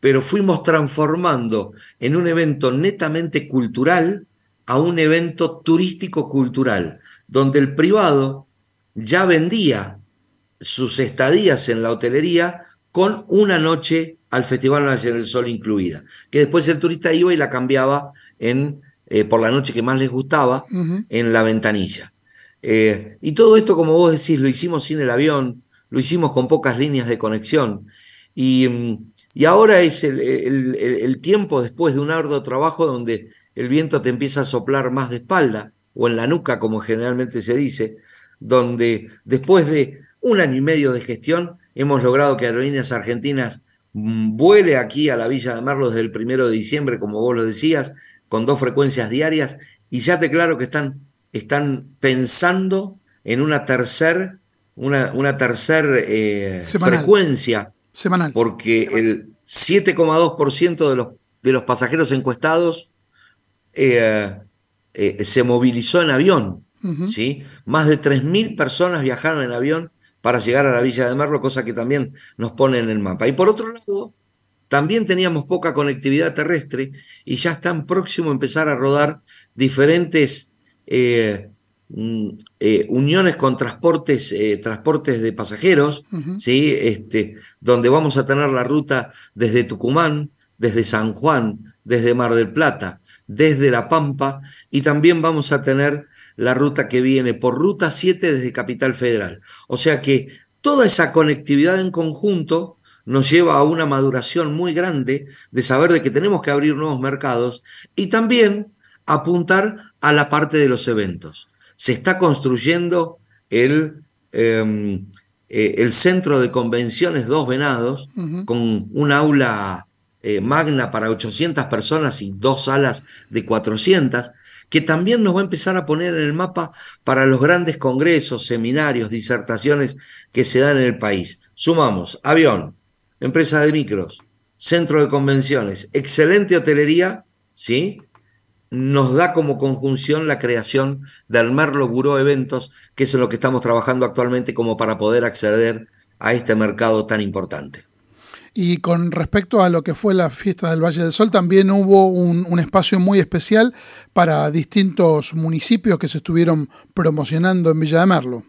pero fuimos transformando en un evento netamente cultural a un evento turístico-cultural, donde el privado ya vendía sus estadías en la hotelería con una noche al Festival Nacional del Sol incluida, que después el turista iba y la cambiaba en, eh, por la noche que más les gustaba en la ventanilla. Eh, y todo esto, como vos decís, lo hicimos sin el avión, lo hicimos con pocas líneas de conexión. Y mm, y ahora es el, tiempo después de un arduo trabajo donde el viento te empieza a soplar más de espalda o en la nuca, como generalmente se dice, donde después de un año y medio de gestión hemos logrado que Aerolíneas Argentinas mm, vuele aquí a la Villa de Merlo desde el primero de diciembre, como vos lo decías, con dos frecuencias diarias, y ya te claro que están, están pensando en una tercer, una, una tercer eh, frecuencia. Semanal. Porque el 7,2% de los, de los pasajeros encuestados eh, eh, se movilizó en avión. ¿sí? Más de 3.000 personas viajaron en avión para llegar a la Villa de Merlo, cosa que también nos pone en el mapa. Y por otro lado, también teníamos poca conectividad terrestre y ya están próximos a empezar a rodar diferentes eh, mm, eh, uniones con transportes, eh, transportes de pasajeros, ¿sí? este, donde vamos a tener la ruta desde Tucumán, desde San Juan, desde Mar del Plata, desde La Pampa y también vamos a tener la ruta que viene por Ruta 7 desde Capital Federal. O sea que toda esa conectividad en conjunto nos lleva a una maduración muy grande de saber de que tenemos que abrir nuevos mercados y también apuntar a la parte de los eventos. Se está construyendo el, em, eh, el centro de convenciones Dos Venados con un aula eh, magna para 800 personas y dos salas de 400 que también nos va a empezar a poner en el mapa para los grandes congresos, seminarios, disertaciones que se dan en el país. Sumamos avión, empresa de micros, centro de convenciones, excelente hotelería, ¿sí? Nos da como conjunción la creación del Merlo Buró Eventos, que es en lo que estamos trabajando actualmente como para poder acceder a este mercado tan importante. Y con respecto a lo que fue la fiesta del Valle del Sol, también hubo un, espacio muy especial para distintos municipios que se estuvieron promocionando en Villa de Merlo.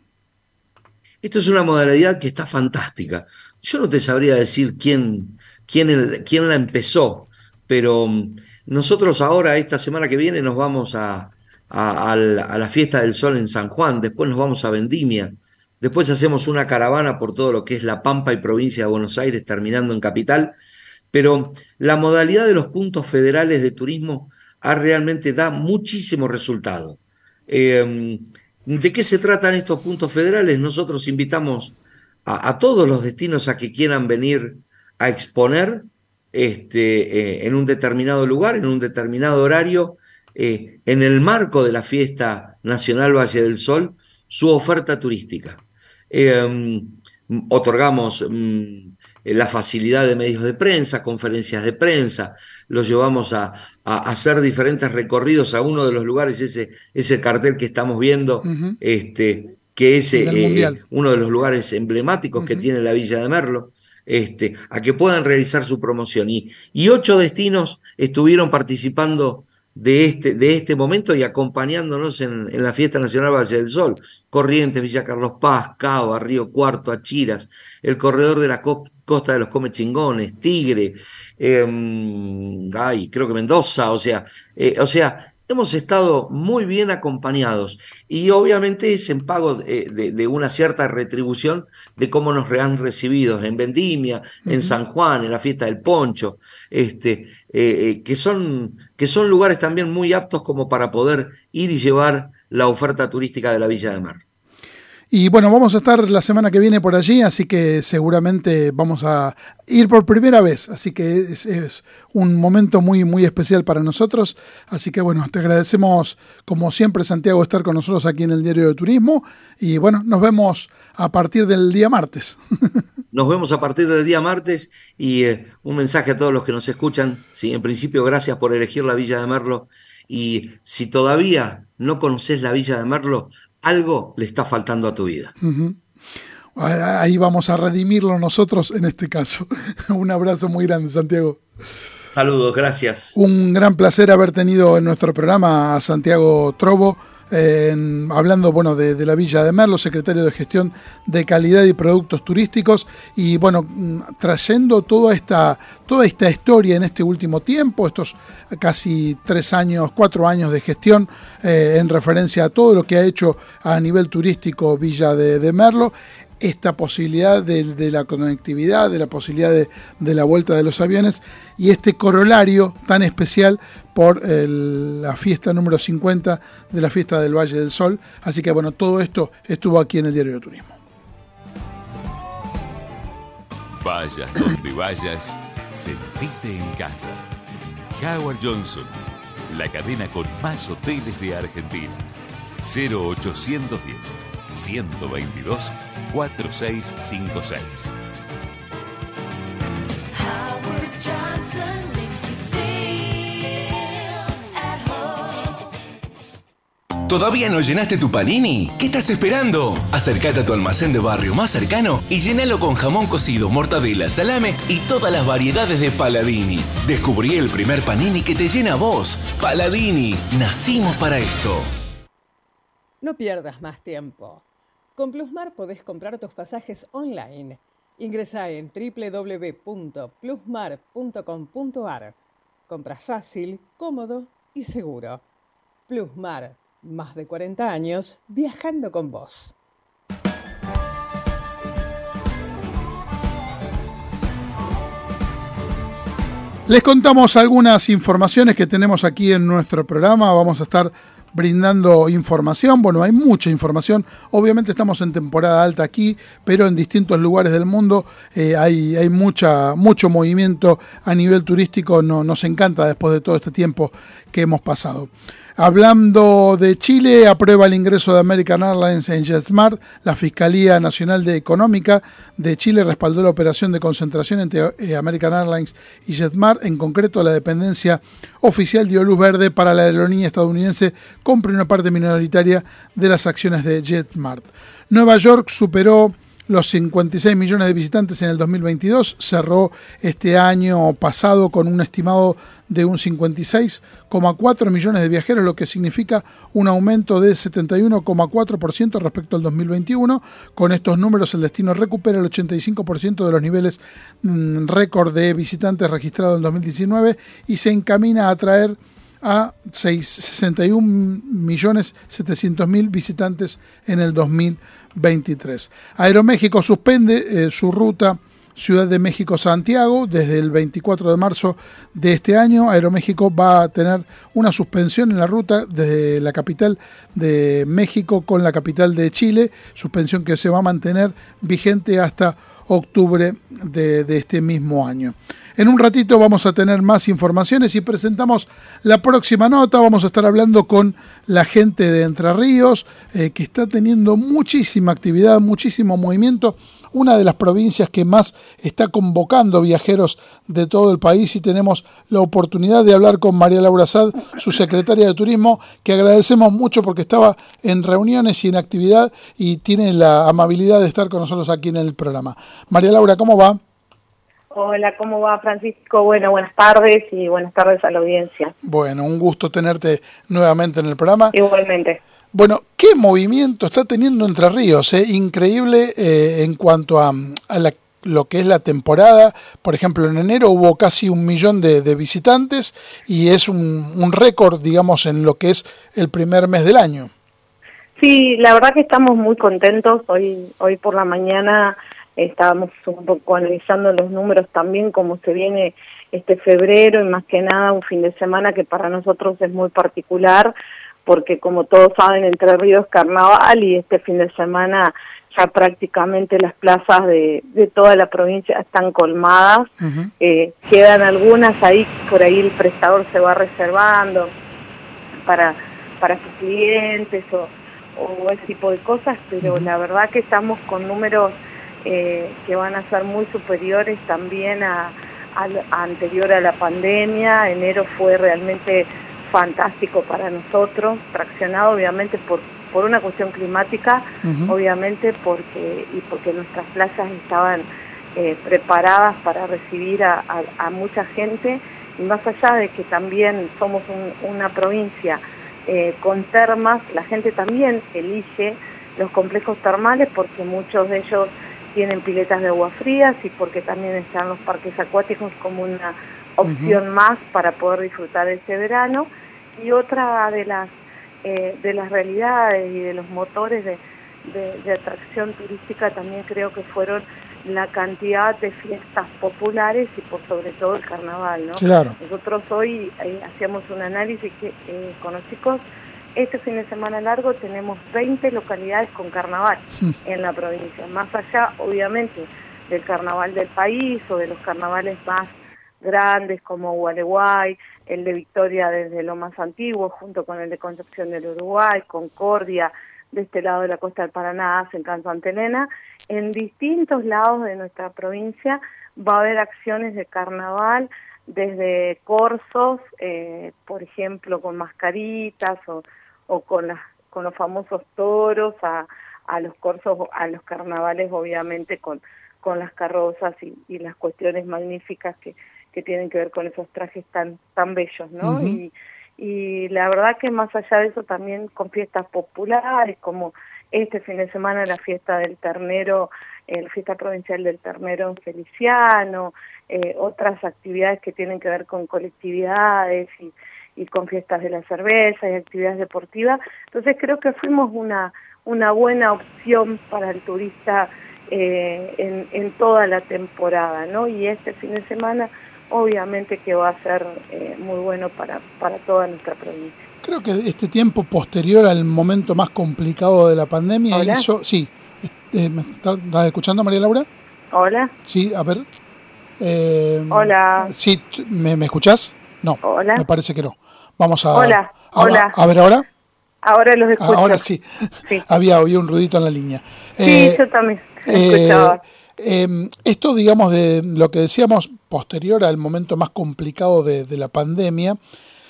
Esto es una modalidad que está fantástica. Yo no te sabría decir quién, quién, quién la empezó, pero mm, nosotros ahora, esta semana que viene, nos vamos a, a, la fiesta del sol en San Juan, después nos vamos a Vendimia, Después hacemos una caravana por todo lo que es La Pampa y provincia de Buenos Aires, terminando en Capital. Pero la modalidad de los puntos federales de turismo ha realmente da muchísimo resultado. Em, ¿De qué se tratan estos puntos federales? Nosotros invitamos a, todos los destinos a que quieran venir a exponer este, eh, en un determinado lugar, en un determinado horario, eh, en el marco de la fiesta nacional Valle del Sol, su oferta turística. Em, otorgamos mm, la facilidad de medios de prensa, conferencias de prensa, los llevamos a, hacer diferentes recorridos a uno de los lugares, ese, ese cartel que estamos viendo, este, que es eh, uno de los lugares emblemáticos que tiene la Villa de Merlo. Este, a que puedan realizar su promoción. Y, y ocho destinos estuvieron participando de este, de este momento y acompañándonos en, la Fiesta Nacional Valle del Sol. Corrientes, Villa Carlos Paz, Cava, Río Cuarto, Achiras, el corredor de la costa de los Comechingones, Tigre, eh, ay, creo que Mendoza, o sea, eh, o sea, hemos estado muy bien acompañados y obviamente es en pago de, una cierta retribución de cómo nos han recibido en Vendimia, en San Juan, en la fiesta del Poncho, este, eh, eh, que, son, que son lugares también muy aptos como para poder ir y llevar la oferta turística de la Villa de Mar. Y bueno, vamos a estar la semana que viene por allí, así que seguramente vamos a ir por primera vez, así que es, un momento muy, muy especial para nosotros. Así que bueno, te agradecemos como siempre Santiago estar con nosotros aquí en el Diario de Turismo y bueno, nos vemos a partir del día martes. Nos vemos a partir del día martes y eh, un mensaje a todos los que nos escuchan. Sí, en principio, gracias por elegir la Villa de Merlo. Y si todavía no conoces la Villa de Merlo, algo le está faltando a tu vida. Ahí vamos a redimirlo nosotros en este caso. Un abrazo muy grande, Santiago. Saludos, gracias. Un gran placer haber tenido en nuestro programa a Santiago Trobo hablando bueno, de, la Villa de Merlo, secretario de Gestión de Calidad y Productos Turísticos, y bueno, mm, trayendo toda esta, toda esta historia en este último tiempo, estos casi tres años, cuatro años de gestión eh, en referencia a todo lo que ha hecho a nivel turístico Villa de Merlo esta posibilidad de, la conectividad, de la posibilidad de, la vuelta de los aviones y este corolario tan especial por la fiesta número 50 de la fiesta del Valle del Sol. Así que bueno, todo esto estuvo aquí en el Diario de Turismo. Vayas donde vayas, sentite en casa. Howard Johnson, la cadena con más hoteles de Argentina. 0810 122 4656. ¿Todavía no llenaste tu panini? ¿Qué estás esperando? Acércate a tu almacén de barrio más cercano y llénalo con jamón cocido, mortadela, salame y todas las variedades de Paladini. Descubrí el primer panini que te llena a vos. Paladini, nacimos para esto. No pierdas más tiempo. Con Plusmar podés comprar tus pasajes online. Ingresa en www.plusmar.com.ar. Compras fácil, cómodo y seguro. Plusmar más de 40 años viajando con vos. Les contamos algunas informaciones que tenemos aquí en nuestro programa. Vamos a estar brindando información. Bueno, hay mucha información. Obviamente estamos en temporada alta aquí, pero en distintos lugares del mundo eh, hay, hay mucha, mucho movimiento a nivel turístico. No, nos encanta después de todo este tiempo que hemos pasado. Hablando de Chile, aprueba el ingreso de American Airlines en JetSmart. La Fiscalía Nacional de Económica de Chile respaldó la operación de concentración entre eh, American Airlines y JetSmart. En concreto, la dependencia oficial dio luz verde para la aerolínea estadounidense compre una parte minoritaria de las acciones de JetSmart. Nueva York superó los 56 millones de visitantes en el 2022, cerró este año pasado con un estimado de un 56,4 millones de viajeros, lo que significa un aumento de 71,4% respecto al 2021. Con estos números el destino recupera el 85% de los niveles mm, récord de visitantes registrados en 2019 y se encamina a atraer a 61 millones 700 mil visitantes en el 2023. Aeroméxico suspende eh, su ruta Ciudad de México-Santiago. Desde el 24 de marzo de este año, Aeroméxico va a tener una suspensión en la ruta desde la capital de México con la capital de Chile, suspensión que se va a mantener vigente hasta octubre de, este mismo año. En un ratito vamos a tener más informaciones y presentamos la próxima nota. Vamos a estar hablando con la gente de Entre Ríos, eh, que está teniendo muchísima actividad, muchísimo movimiento una de las provincias que más está convocando viajeros de todo el país y tenemos la oportunidad de hablar con María Laura Sad, su secretaria de Turismo, que agradecemos mucho porque estaba en reuniones y en actividad y tiene la amabilidad de estar con nosotros aquí en el programa. María Laura, ¿cómo va? Hola, ¿cómo va Francisco? Bueno, buenas tardes y buenas tardes a la audiencia. Bueno, un gusto tenerte nuevamente en el programa. Igualmente. Bueno, ¿qué movimiento está teniendo Entre Ríos? Eh? Increíble eh, en cuanto a, lo que es la temporada. Por ejemplo, en enero hubo casi un millón de, visitantes y es un, récord, digamos, en lo que es el primer mes del año. Sí, la verdad que estamos muy contentos. Hoy, hoy por la mañana estábamos un poco analizando los números también, cómo se viene este febrero y más que nada un fin de semana que para nosotros es muy particular porque como todos saben, Entre Ríos carnaval y este fin de semana ya prácticamente las plazas de, toda la provincia están colmadas. Eh, quedan algunas ahí, por ahí el prestador se va reservando para, para sus clientes o, o ese tipo de cosas, pero la verdad que estamos con números eh, que van a ser muy superiores también a, a anterior a la pandemia. Enero fue realmente fantástico para nosotros, traccionado obviamente por, por una cuestión climática, obviamente porque, y porque nuestras plazas estaban eh, preparadas para recibir a, mucha gente, y más allá de que también somos una provincia eh, con termas, la gente también elige los complejos termales porque muchos de ellos tienen piletas de agua frías y porque también están los parques acuáticos como una opción más para poder disfrutar ese verano y otra de las, eh, de las realidades y de los motores de, atracción turística también creo que fueron la cantidad de fiestas populares y por sobre todo el carnaval, ¿no? Claro. Nosotros hoy eh, hacíamos un análisis que, eh, con los chicos, este fin de semana largo tenemos 20 localidades con carnaval mm. en la provincia, más allá obviamente del carnaval del país o de los carnavales más grandes como Gualeguay, el de Victoria desde lo más antiguo, junto con el de Concepción del Uruguay, Concordia, de este lado de la costa del Paraná hacen Canto Antelena. En distintos lados de nuestra provincia va a haber acciones de carnaval, desde corsos, eh, por ejemplo, con mascaritas o, o con, las, con los famosos toros, a, a los corsos, a los carnavales, obviamente, con, con las carrozas y, y las cuestiones magníficas que, que tienen que ver con esos trajes tan, tan bellos, ¿no? y, y la verdad que más allá de eso también con fiestas populares, como este fin de semana la fiesta del ternero, eh, la fiesta provincial del ternero en Feliciano, eh, otras actividades que tienen que ver con colectividades y, y con fiestas de la cerveza y actividades deportivas. Entonces creo que fuimos una, una buena opción para el turista eh, en, en toda la temporada, ¿no? Y este fin de semana obviamente que va a ser eh, muy bueno para, para toda nuestra provincia. Creo que este tiempo posterior al momento más complicado de la pandemia Hola. hizo... Sí, eh, ¿me está- ¿estás escuchando María Laura? Hola. Sí, a ver. Eh, Hola. Sí, ¿me, me escuchás? No, Hola. me parece que no. Vamos a... Hola, a- hola. A, ver ahora. Ahora los escucho. Ahora sí. Había, había un ruidito en la línea. Sí, Eh, yo también eh, escuchaba. eh, esto, digamos, de lo que decíamos posterior al momento más complicado de, de la pandemia,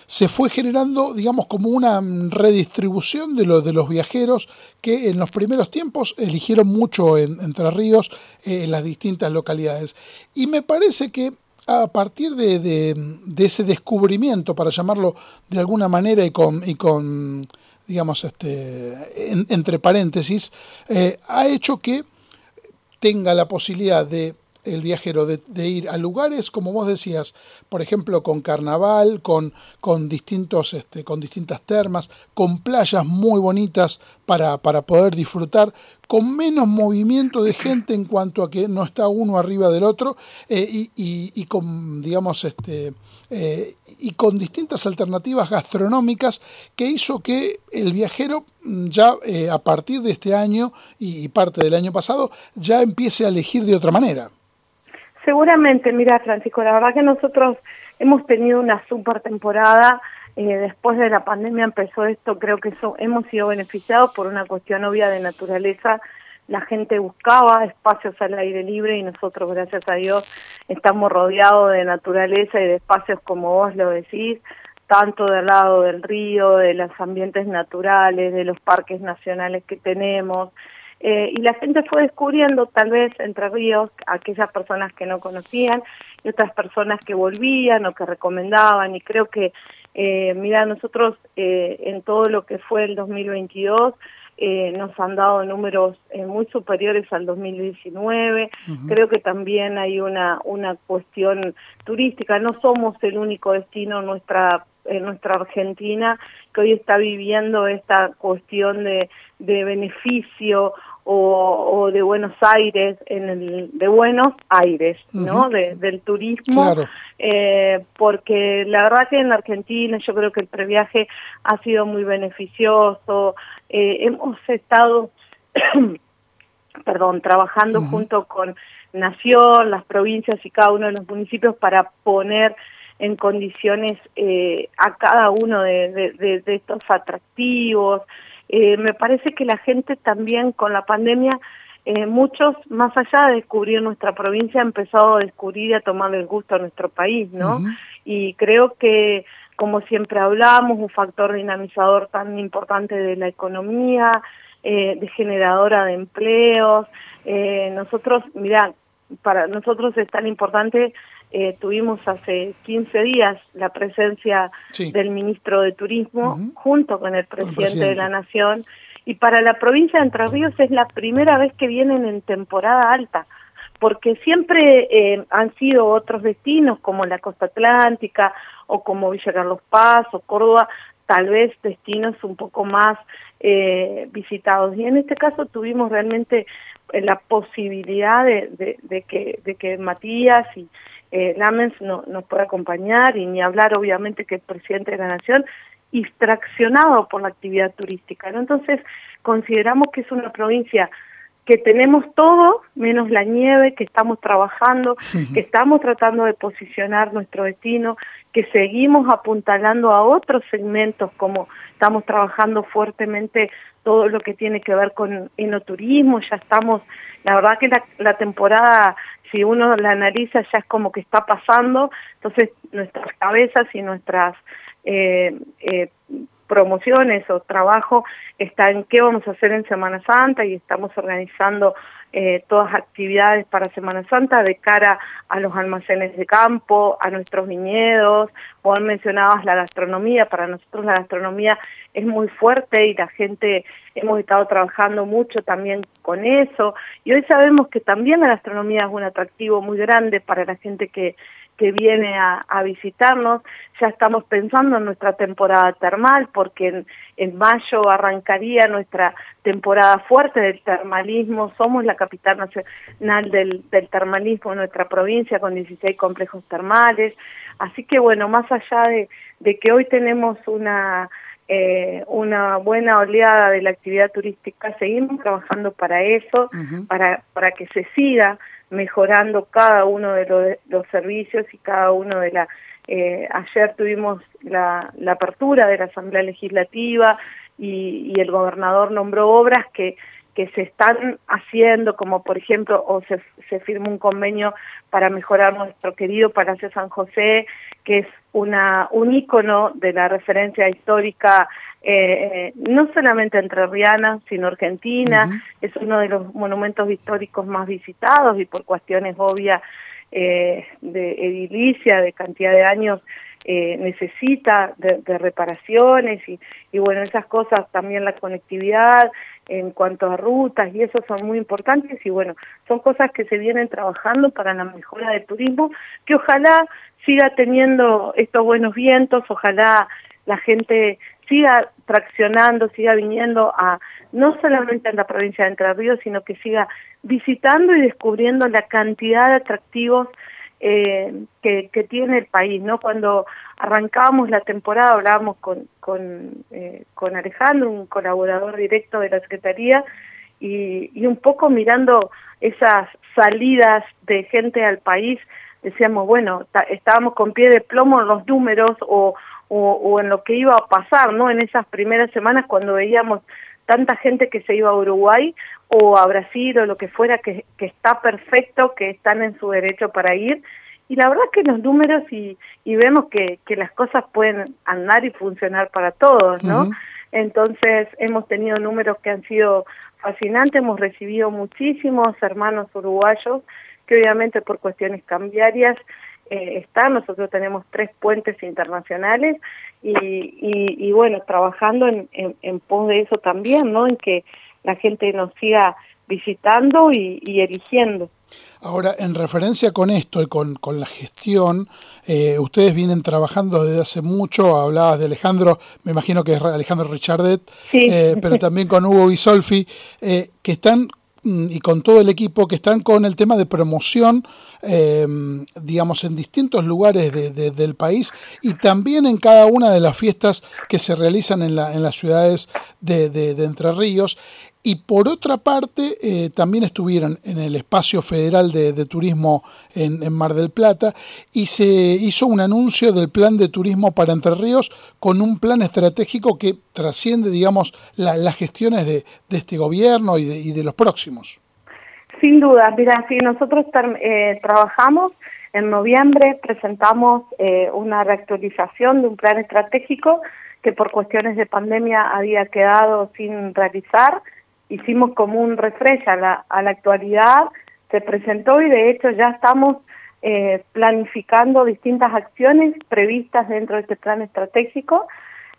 se fue generando, digamos, como una redistribución de, lo, de los viajeros que en los primeros tiempos eligieron mucho en Entre Ríos, eh, en las distintas localidades. Y me parece que a partir de, de- ese descubrimiento, para llamarlo de alguna manera y con, y con digamos, este, en- entre paréntesis, eh, ha hecho que tenga la posibilidad de el viajero de, ir a lugares, como vos decías, por ejemplo, con carnaval, con, con distintos, este, con distintas termas, con playas muy bonitas para, para poder disfrutar, con menos movimiento de gente en cuanto a que no está uno arriba del otro, eh, y, y- y con, digamos, este, eh, y con distintas alternativas gastronómicas que hizo que el viajero mm, ya eh, a partir de este año y parte del año pasado ya empiece a elegir de otra manera. Seguramente, mira Francisco, la verdad que nosotros hemos tenido una super temporada, eh, después de la pandemia empezó esto, creo que hemos sido beneficiados por una cuestión obvia de naturaleza, la gente buscaba espacios al aire libre y nosotros, gracias a Dios, estamos rodeados de naturaleza y de espacios como vos lo decís, tanto del lado del río, de los ambientes naturales, de los parques nacionales que tenemos, eh, y la gente fue descubriendo tal vez entre ríos aquellas personas que no conocían y otras personas que volvían o que recomendaban. Y creo que eh, mira nosotros eh, en todo lo que fue el 2022 eh, nos han dado números muy superiores al 2019 creo que también hay una una cuestión turística. No somos el único destino en nuestra en nuestra Argentina que hoy está viviendo esta cuestión de, de beneficio o, o de Buenos Aires, en el, de Buenos Aires, ¿no? De- del turismo, Claro. eh, porque la verdad que en la Argentina yo creo que el previaje ha sido muy beneficioso, eh, hemos estado, perdón, trabajando junto con Nación, las provincias y cada uno de los municipios para poner en condiciones eh, a cada uno de, de- de- de estos atractivos. Eh, me parece que la gente también con la pandemia, eh, muchos, más allá de descubrir nuestra provincia, han empezado a descubrir y a tomarle el gusto a nuestro país, ¿no? Y creo que, como siempre hablamos, un factor dinamizador tan importante de la economía, eh, de generadora de empleos. Nosotros, mira, para nosotros es tan importante, eh, tuvimos hace 15 días la presencia Sí. del ministro de Turismo junto con el presidente, de la. Nación y para la provincia de Entre Ríos es la primera vez que vienen en temporada alta porque siempre eh, han sido otros destinos como la costa atlántica o como Villa Carlos Paz o Córdoba, tal vez destinos un poco más eh, visitados. Y en este caso tuvimos realmente la posibilidad de, de- de que, de que Matías y eh, Lamens no- nos pueda acompañar y ni hablar obviamente que el presidente de la Nación distraccionado por la actividad turística. Entonces consideramos que es una provincia que tenemos todo menos la nieve, que estamos trabajando, que estamos tratando de posicionar nuestro destino, que seguimos apuntalando a otros segmentos como estamos trabajando fuertemente todo lo que tiene que ver con enoturismo, ya estamos, la verdad que la, temporada, si uno la analiza, ya es como que está pasando, entonces nuestras cabezas y nuestras eh, eh, promociones o trabajo está en qué vamos a hacer en Semana Santa y estamos organizando eh, todas actividades para Semana Santa de cara a los almacenes de campo, a nuestros viñedos, o han mencionado la gastronomía, para nosotros la gastronomía es muy fuerte y la gente hemos estado trabajando mucho también con eso. Y hoy sabemos que también la gastronomía es un atractivo muy grande para la gente que que viene a, visitarnos. Ya estamos pensando en nuestra temporada termal porque en, mayo arrancaría nuestra temporada fuerte del termalismo. Somos la capital nacional del, termalismo en nuestra provincia con 16 complejos termales. Así que bueno, más allá de, que hoy tenemos una... Eh, una buena oleada de la actividad turística, seguimos trabajando para eso, para, para que se siga mejorando cada uno de los, servicios y cada uno de la... Eh, ayer tuvimos la, apertura de la Asamblea Legislativa y, el gobernador nombró obras que, que se están haciendo, como por ejemplo, o se, se firmó un convenio para mejorar nuestro querido Palacio San José, que es una, un ícono de la referencia histórica eh, no solamente entrerriana, sino argentina, es uno de los monumentos históricos más visitados y por cuestiones obvias eh, de edilicia, de cantidad de años, eh, necesita de, reparaciones y, y, bueno, esas cosas, también la conectividad en cuanto a rutas y eso son muy importantes y bueno, son cosas que se vienen trabajando para la mejora del turismo, que ojalá siga teniendo estos buenos vientos, ojalá la gente siga traccionando, siga viniendo a no solamente en la provincia de Entre Ríos, sino que siga visitando y descubriendo la cantidad de atractivos eh, que, tiene el país. ¿no? Cuando arrancábamos la temporada hablábamos con, con, eh, Alejandro, un colaborador directo de la Secretaría, y, un poco mirando esas salidas de gente al país, decíamos, bueno, estábamos con pie de plomo en los números o, o, en lo que iba a pasar, ¿no? En esas primeras semanas cuando veíamos tanta gente que se iba a Uruguay o a Brasil o lo que fuera, que, está perfecto, que están en su derecho para ir. Y la verdad que los números y, vemos que, las cosas pueden andar y funcionar para todos, ¿no? Entonces hemos tenido números que han sido fascinantes, hemos recibido muchísimos hermanos uruguayos que obviamente por cuestiones cambiarias eh, está, nosotros tenemos tres puentes internacionales y, bueno, trabajando en, en, pos de eso también, ¿no? En que la gente nos siga visitando y, eligiendo. Ahora, en referencia con esto y con, la gestión, eh, ustedes vienen trabajando desde hace mucho, hablabas de Alejandro, me imagino que es Alejandro Richardet, eh, pero también con Hugo Guisolfi, que están y con todo el equipo que están con el tema de promoción, eh, digamos, en distintos lugares del país y también en cada una de las fiestas que se realizan en, la, en las ciudades de, Entre Ríos. Y por otra parte, eh, también estuvieron en el espacio federal de, turismo en, Mar del Plata y se hizo un anuncio del plan de turismo para Entre Ríos con un plan estratégico que trasciende, digamos, las gestiones de, este gobierno y de, los próximos. Sin duda, mira, si nosotros eh, trabajamos en noviembre, presentamos eh, una reactualización de un plan estratégico que por cuestiones de pandemia había quedado sin realizar hicimos como un refresh a la, actualidad, se presentó y de hecho ya estamos eh, planificando distintas acciones previstas dentro de este plan estratégico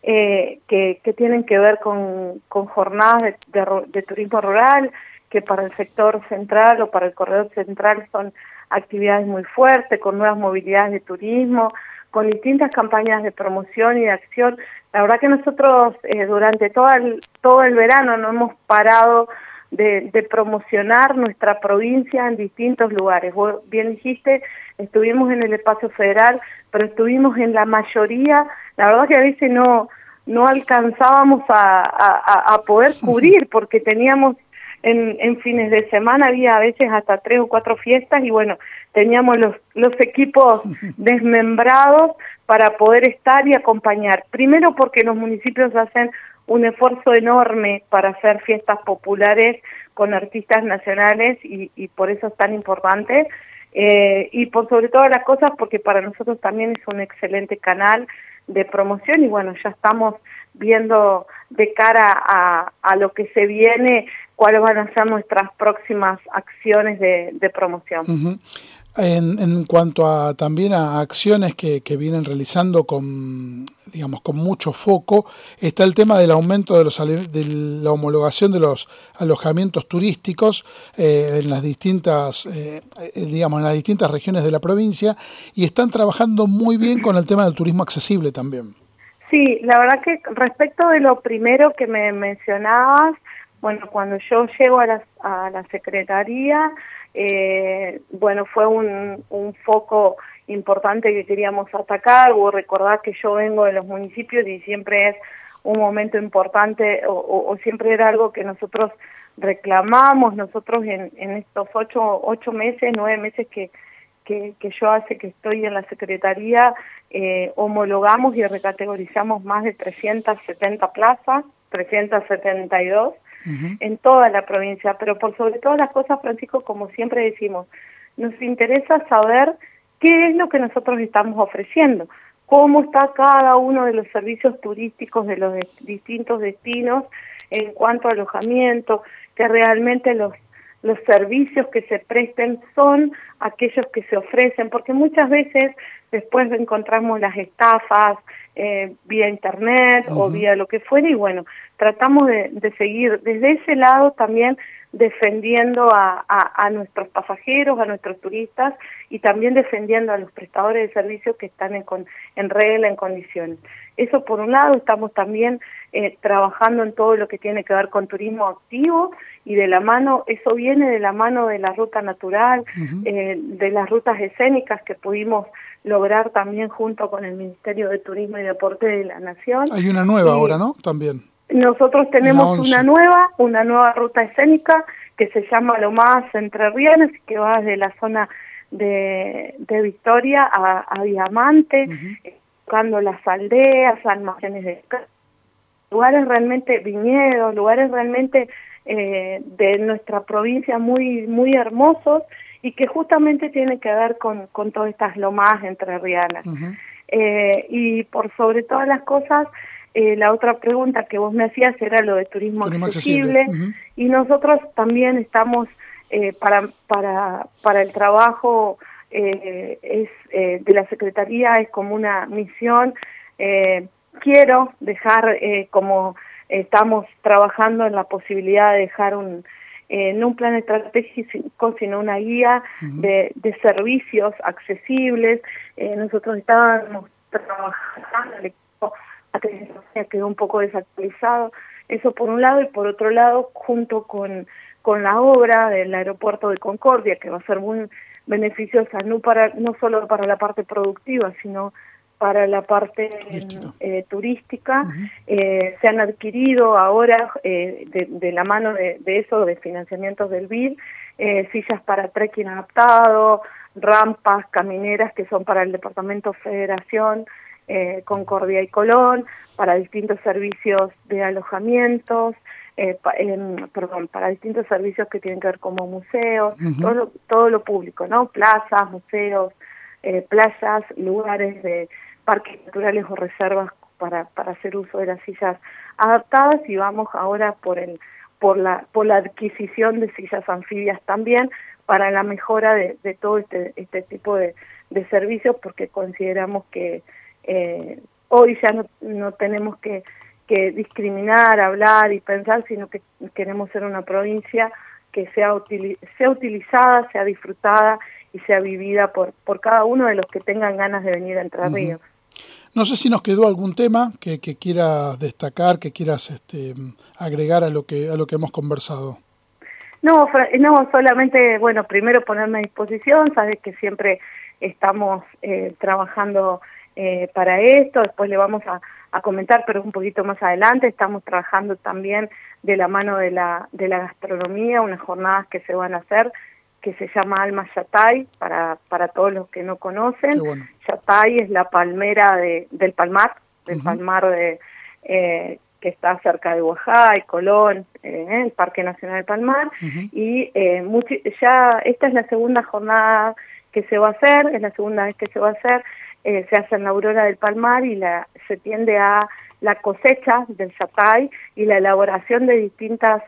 eh, que, tienen que ver con, jornadas de, turismo rural, que para el sector central o para el corredor central son actividades muy fuertes, con nuevas movilidades de turismo, con distintas campañas de promoción y de acción la verdad que nosotros eh, durante todo el, todo el verano no hemos parado de, promocionar nuestra provincia en distintos lugares. Vos bien dijiste, estuvimos en el espacio federal, pero estuvimos en la mayoría, la verdad que a veces no, no alcanzábamos a, poder cubrir porque teníamos en, fines de semana había a veces hasta tres o cuatro fiestas y bueno, teníamos los, los equipos desmembrados para poder estar y acompañar. Primero porque los municipios hacen un esfuerzo enorme para hacer fiestas populares con artistas nacionales y, y por eso es tan importante. Eh, y por sobre todas las cosas porque para nosotros también es un excelente canal de promoción y bueno, ya estamos viendo de cara a, a lo que se viene cuáles van a ser nuestras próximas acciones de, de promoción. En, en, cuanto a también a acciones que, que, vienen realizando con digamos con mucho foco está el tema del aumento de los de la homologación de los alojamientos turísticos eh, en las distintas eh, eh, digamos en las distintas regiones de la provincia y están trabajando muy bien con el tema del turismo accesible también. Sí, la verdad que respecto de lo primero que me mencionabas, bueno, cuando yo llego a la, a la secretaría eh, bueno, fue un, un, foco importante que queríamos atacar, o recordar que yo vengo de los municipios y siempre es un momento importante o, siempre era algo que nosotros reclamamos, nosotros en, estos ocho, ocho meses, nueve meses que, que, que, yo hace que estoy en la Secretaría, eh, homologamos y recategorizamos más de 370 plazas, 372, en toda la provincia, pero por sobre todas las cosas, Francisco, como siempre decimos, nos interesa saber qué es lo que nosotros estamos ofreciendo, cómo está cada uno de los servicios turísticos de los distintos destinos en cuanto a alojamiento, que realmente los los servicios que se presten son aquellos que se ofrecen, porque muchas veces después encontramos las estafas eh, vía internet o vía lo que fuera y bueno, tratamos de, de, seguir desde ese lado también defendiendo a, a, a, nuestros pasajeros, a nuestros turistas y también defendiendo a los prestadores de servicios que están en, en regla, en condiciones. Eso por un lado, estamos también eh, trabajando en todo lo que tiene que ver con turismo activo y de la mano, eso viene de la mano de la ruta natural, uh -huh. eh, de las rutas escénicas que pudimos lograr también junto con el Ministerio de Turismo y Deporte de la Nación. Hay una nueva y, ahora, ¿no? También. Nosotros tenemos una nueva, una nueva ruta escénica que se llama Lo Más Entre Ríos, que va desde la zona de, de Victoria a, a Diamante, uh -huh. buscando las aldeas, almacenes de lugares realmente viñedos, lugares realmente eh, de nuestra provincia muy muy hermosos y que justamente tienen que ver con, con todas estas lomas entrerrianas. Uh -huh. eh, y por sobre todas las cosas, eh, la otra pregunta que vos me hacías era lo de turismo, turismo accesible, accesible. Uh -huh. y nosotros también estamos eh, para, para, para el trabajo eh, es de la Secretaría, es como una misión. quiero dejar como estamos trabajando en la posibilidad de dejar un, eh, no un plan estratégico, sino una guía uh -huh. de, de, servicios accesibles. Eh, nosotros estábamos trabajando, equipo quedó un poco desactualizado. Eso por un lado, y por otro lado, junto con, con la obra del aeropuerto de Concordia, que va a ser muy beneficiosa no, para, no solo para la parte productiva, sino para la parte eh, turística. Uh -huh. eh, se han adquirido ahora, eh, de, de, la mano de, de, eso, de financiamientos del BID, eh, sillas para trekking adaptado, rampas, camineras que son para el Departamento Federación, eh, Concordia y Colón, para distintos servicios de alojamientos, pa, perdón, para distintos servicios que tienen que ver como museos, uh -huh. todo, lo, todo lo público, ¿no? Plazas, museos, playas, lugares de parques naturales o reservas para, para hacer uso de las sillas adaptadas y vamos ahora por el por la por la adquisición de sillas anfibias también para la mejora de, de todo este este tipo de, de, servicios porque consideramos que eh, hoy ya no, no tenemos que, que discriminar, hablar y pensar, sino que queremos ser una provincia que sea, util, sea utilizada, sea disfrutada y sea vivida por, por cada uno de los que tengan ganas de venir a Entre uh -huh. Ríos. No sé si nos quedó algún tema que, que quieras destacar, que quieras este, agregar a lo que a lo que hemos conversado. No, no, solamente, bueno, primero ponerme a disposición, sabes que siempre estamos eh, trabajando eh, para esto, después le vamos a, a, comentar, pero un poquito más adelante, estamos trabajando también de la mano de la, de la gastronomía, unas jornadas que se van a hacer que se llama Alma Yatay, para, para todos los que no conocen. Yatay es la palmera de, del Palmar, del Palmar de, eh, que está cerca de Oaxaca, Colón, eh, el Parque Nacional del Palmar, y eh, ya esta es la segunda jornada que se va a hacer, es la segunda vez que se va a hacer, se hace en la Aurora del Palmar y se tiende a la cosecha del Yatay y la elaboración de distintas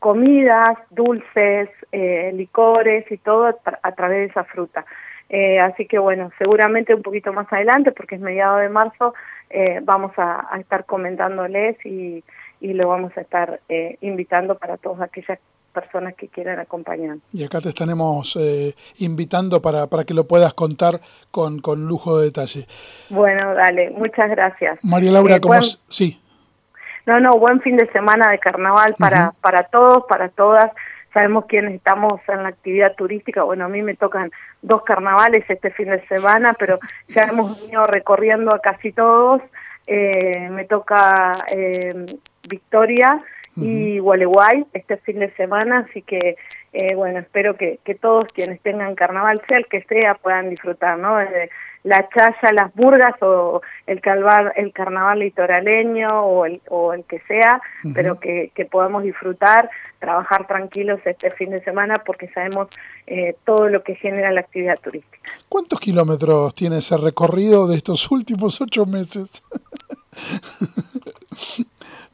comidas, dulces, eh, licores y todo a, través de esa fruta. Eh, así que bueno, seguramente un poquito más adelante, porque es mediado de marzo, eh, vamos a, estar comentándoles y, y, lo vamos a estar invitando para todas aquellas personas que quieran acompañar. Y acá te estaremos invitando para, para que lo puedas contar con, con lujo de detalle. Bueno, dale, muchas gracias. María Laura, ¿cómo? Sí. No, no, buen fin de semana de carnaval para, para todos, para todas. Sabemos quiénes estamos en la actividad turística. Bueno, a mí me tocan dos carnavales este fin de semana, pero ya hemos venido recorriendo a casi todos. Eh, me toca eh, Victoria y Gualeguay este fin de semana, así que eh, bueno, espero que, que, todos quienes tengan carnaval, sea el que sea, puedan disfrutar, ¿no? Desde, la chaya, las burgas o el, calvar, el carnaval litoraleño o el, o el que sea, pero que, que, podamos disfrutar, trabajar tranquilos este fin de semana porque sabemos eh, todo lo que genera la actividad turística. ¿Cuántos kilómetros tiene ese recorrido de estos últimos ocho meses?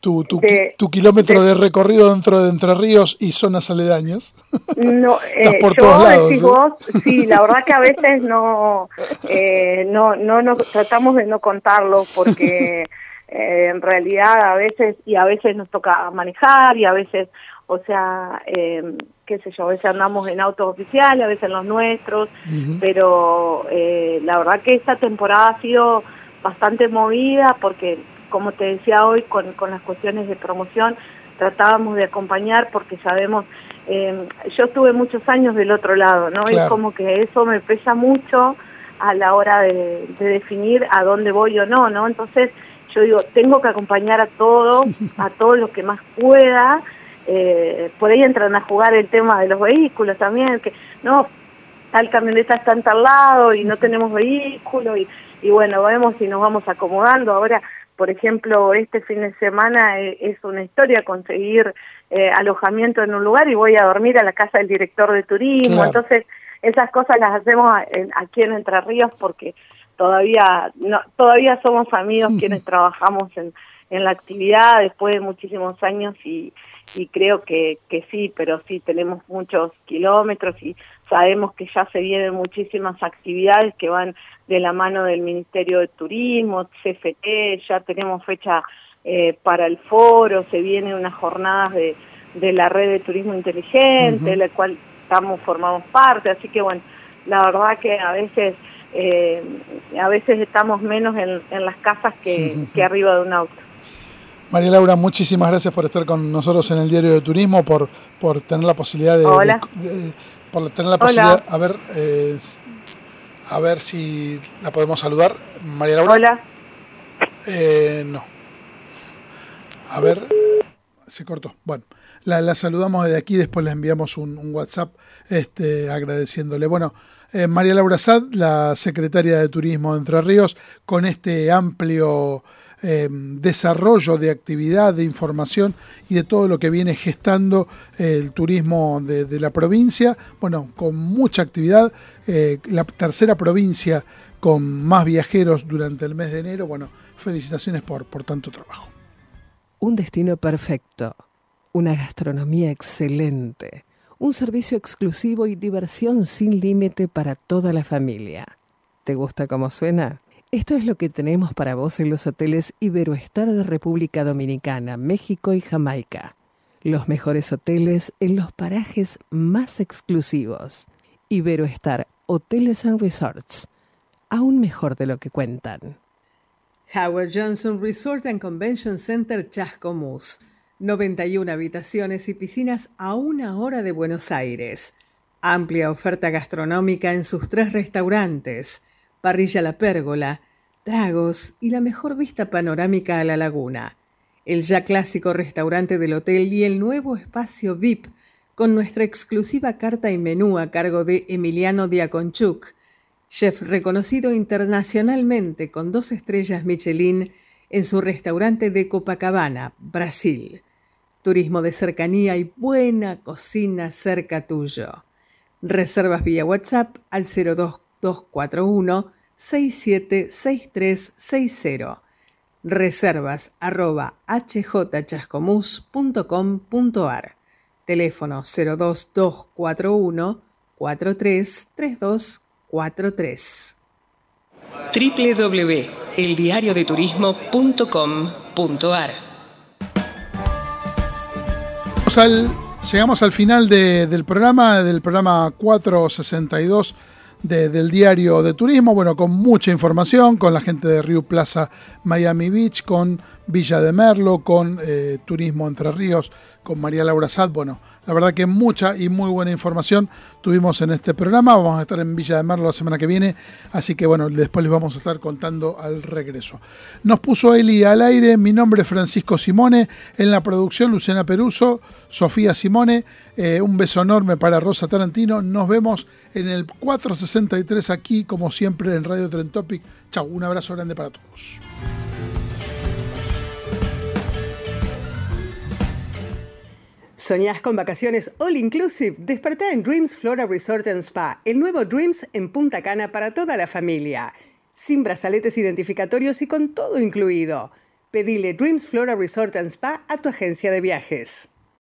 tu, tu, tu kilómetro de, recorrido dentro de Entre Ríos y zonas aledañas. No, eh, por yo lados, ¿eh? vos, sí, la verdad que a veces no, eh, no, no, no, tratamos de no contarlo porque eh, en realidad a veces, y a veces nos toca manejar y a veces, o sea, eh, qué sé yo, a veces andamos en autos oficiales, a veces en los nuestros, pero eh, la verdad que esta temporada ha sido bastante movida porque como te decía hoy, con, las cuestiones de promoción, tratábamos de acompañar porque sabemos, eh, yo estuve muchos años del otro lado, ¿no? Es como que eso me pesa mucho a la hora de, definir a dónde voy o no, ¿no? Entonces yo digo, tengo que acompañar a todos, a todos los que más pueda, eh, por ahí entran a jugar el tema de los vehículos también, que no, tal camioneta está en tal lado y no tenemos vehículo y, y bueno, vemos si nos vamos acomodando. Ahora por ejemplo, este fin de semana eh, es una historia conseguir eh, alojamiento en un lugar y voy a dormir a la casa del director de turismo. Entonces, esas cosas las hacemos aquí en Entre Ríos porque todavía no, todavía somos amigos quienes trabajamos en, en la actividad después de muchísimos años y, y creo que, que sí, pero sí tenemos muchos kilómetros y sabemos que ya se vienen muchísimas actividades que van de la mano del Ministerio de Turismo, CFT, ya tenemos fecha eh, para el foro, se vienen unas jornadas de, de la red de turismo inteligente, de la cual estamos formamos parte, así que bueno, la verdad que a veces eh, a veces estamos menos en, en las casas que, que arriba de un auto. María Laura, muchísimas gracias por estar con nosotros en el Diario de Turismo, por, por tener la posibilidad de. Por tener la posibilidad, a ver, eh, a ver si la podemos saludar. María Laura. Hola. Eh, no. A ver, se cortó. Bueno, la, saludamos desde aquí, después le enviamos un, WhatsApp este, agradeciéndole. Bueno, eh, María Laura Sad, la secretaria de Turismo de Entre Ríos, con este amplio eh, desarrollo de actividad, de información y de todo lo que viene gestando el turismo de, la provincia. Bueno, con mucha actividad, eh, la tercera provincia con más viajeros durante el mes de enero. Bueno, felicitaciones por, por tanto trabajo. Un destino perfecto, una gastronomía excelente, un servicio exclusivo y diversión sin límite para toda la familia. ¿Te gusta cómo suena? Esto es lo que tenemos para vos en los hoteles Iberoestar de República Dominicana, México y Jamaica. Los mejores hoteles en los parajes más exclusivos. Iberoestar Hoteles and Resorts. Aún mejor de lo que cuentan. Howard Johnson Resort and Convention Center Chascomús. 91 habitaciones y piscinas a una hora de Buenos Aires. Amplia oferta gastronómica en sus tres restaurantes parrilla La Pérgola, tragos y la mejor vista panorámica a la laguna. el ya clásico restaurante del hotel y el nuevo espacio VIP con nuestra exclusiva carta y menú a cargo de Emiliano Diaconchuk, chef reconocido internacionalmente con dos estrellas Michelin en su restaurante de Copacabana, Brasil. Turismo de cercanía y buena cocina cerca tuyo. Reservas vía WhatsApp al 02241 676360. Reservas arroba hjchascomus.com.ar. Teléfono 02241 433243 www.eldiariodeturismo.com.ar llegamos al final del programa, del programa 462 del diario de turismo, bueno, con mucha información, con la gente de Rio Plaza Miami Beach, con Villa de Merlo, con eh, Turismo Entre Ríos, con María Laura Sad. Bueno, la verdad que mucha y muy buena información tuvimos en este programa. Vamos a estar en Villa de Merlo la semana que viene, así que bueno, después les vamos a estar contando al regreso. Nos puso Eli al aire, mi nombre es Francisco Simone, en la producción Luciana Peruso, Sofía Simone, eh, un beso enorme para Rosa Tarantino. Nos vemos en el 463 aquí, como siempre, en Radio Trentopic. Chau, un abrazo grande para todos. ¿Soñás con vacaciones all inclusive? Despertá en Dreams Flora Resort and Spa, el nuevo Dreams en Punta Cana para toda la familia. Sin brazaletes identificatorios y con todo incluido. Pedile Dreams Flora Resort and Spa a tu agencia de viajes.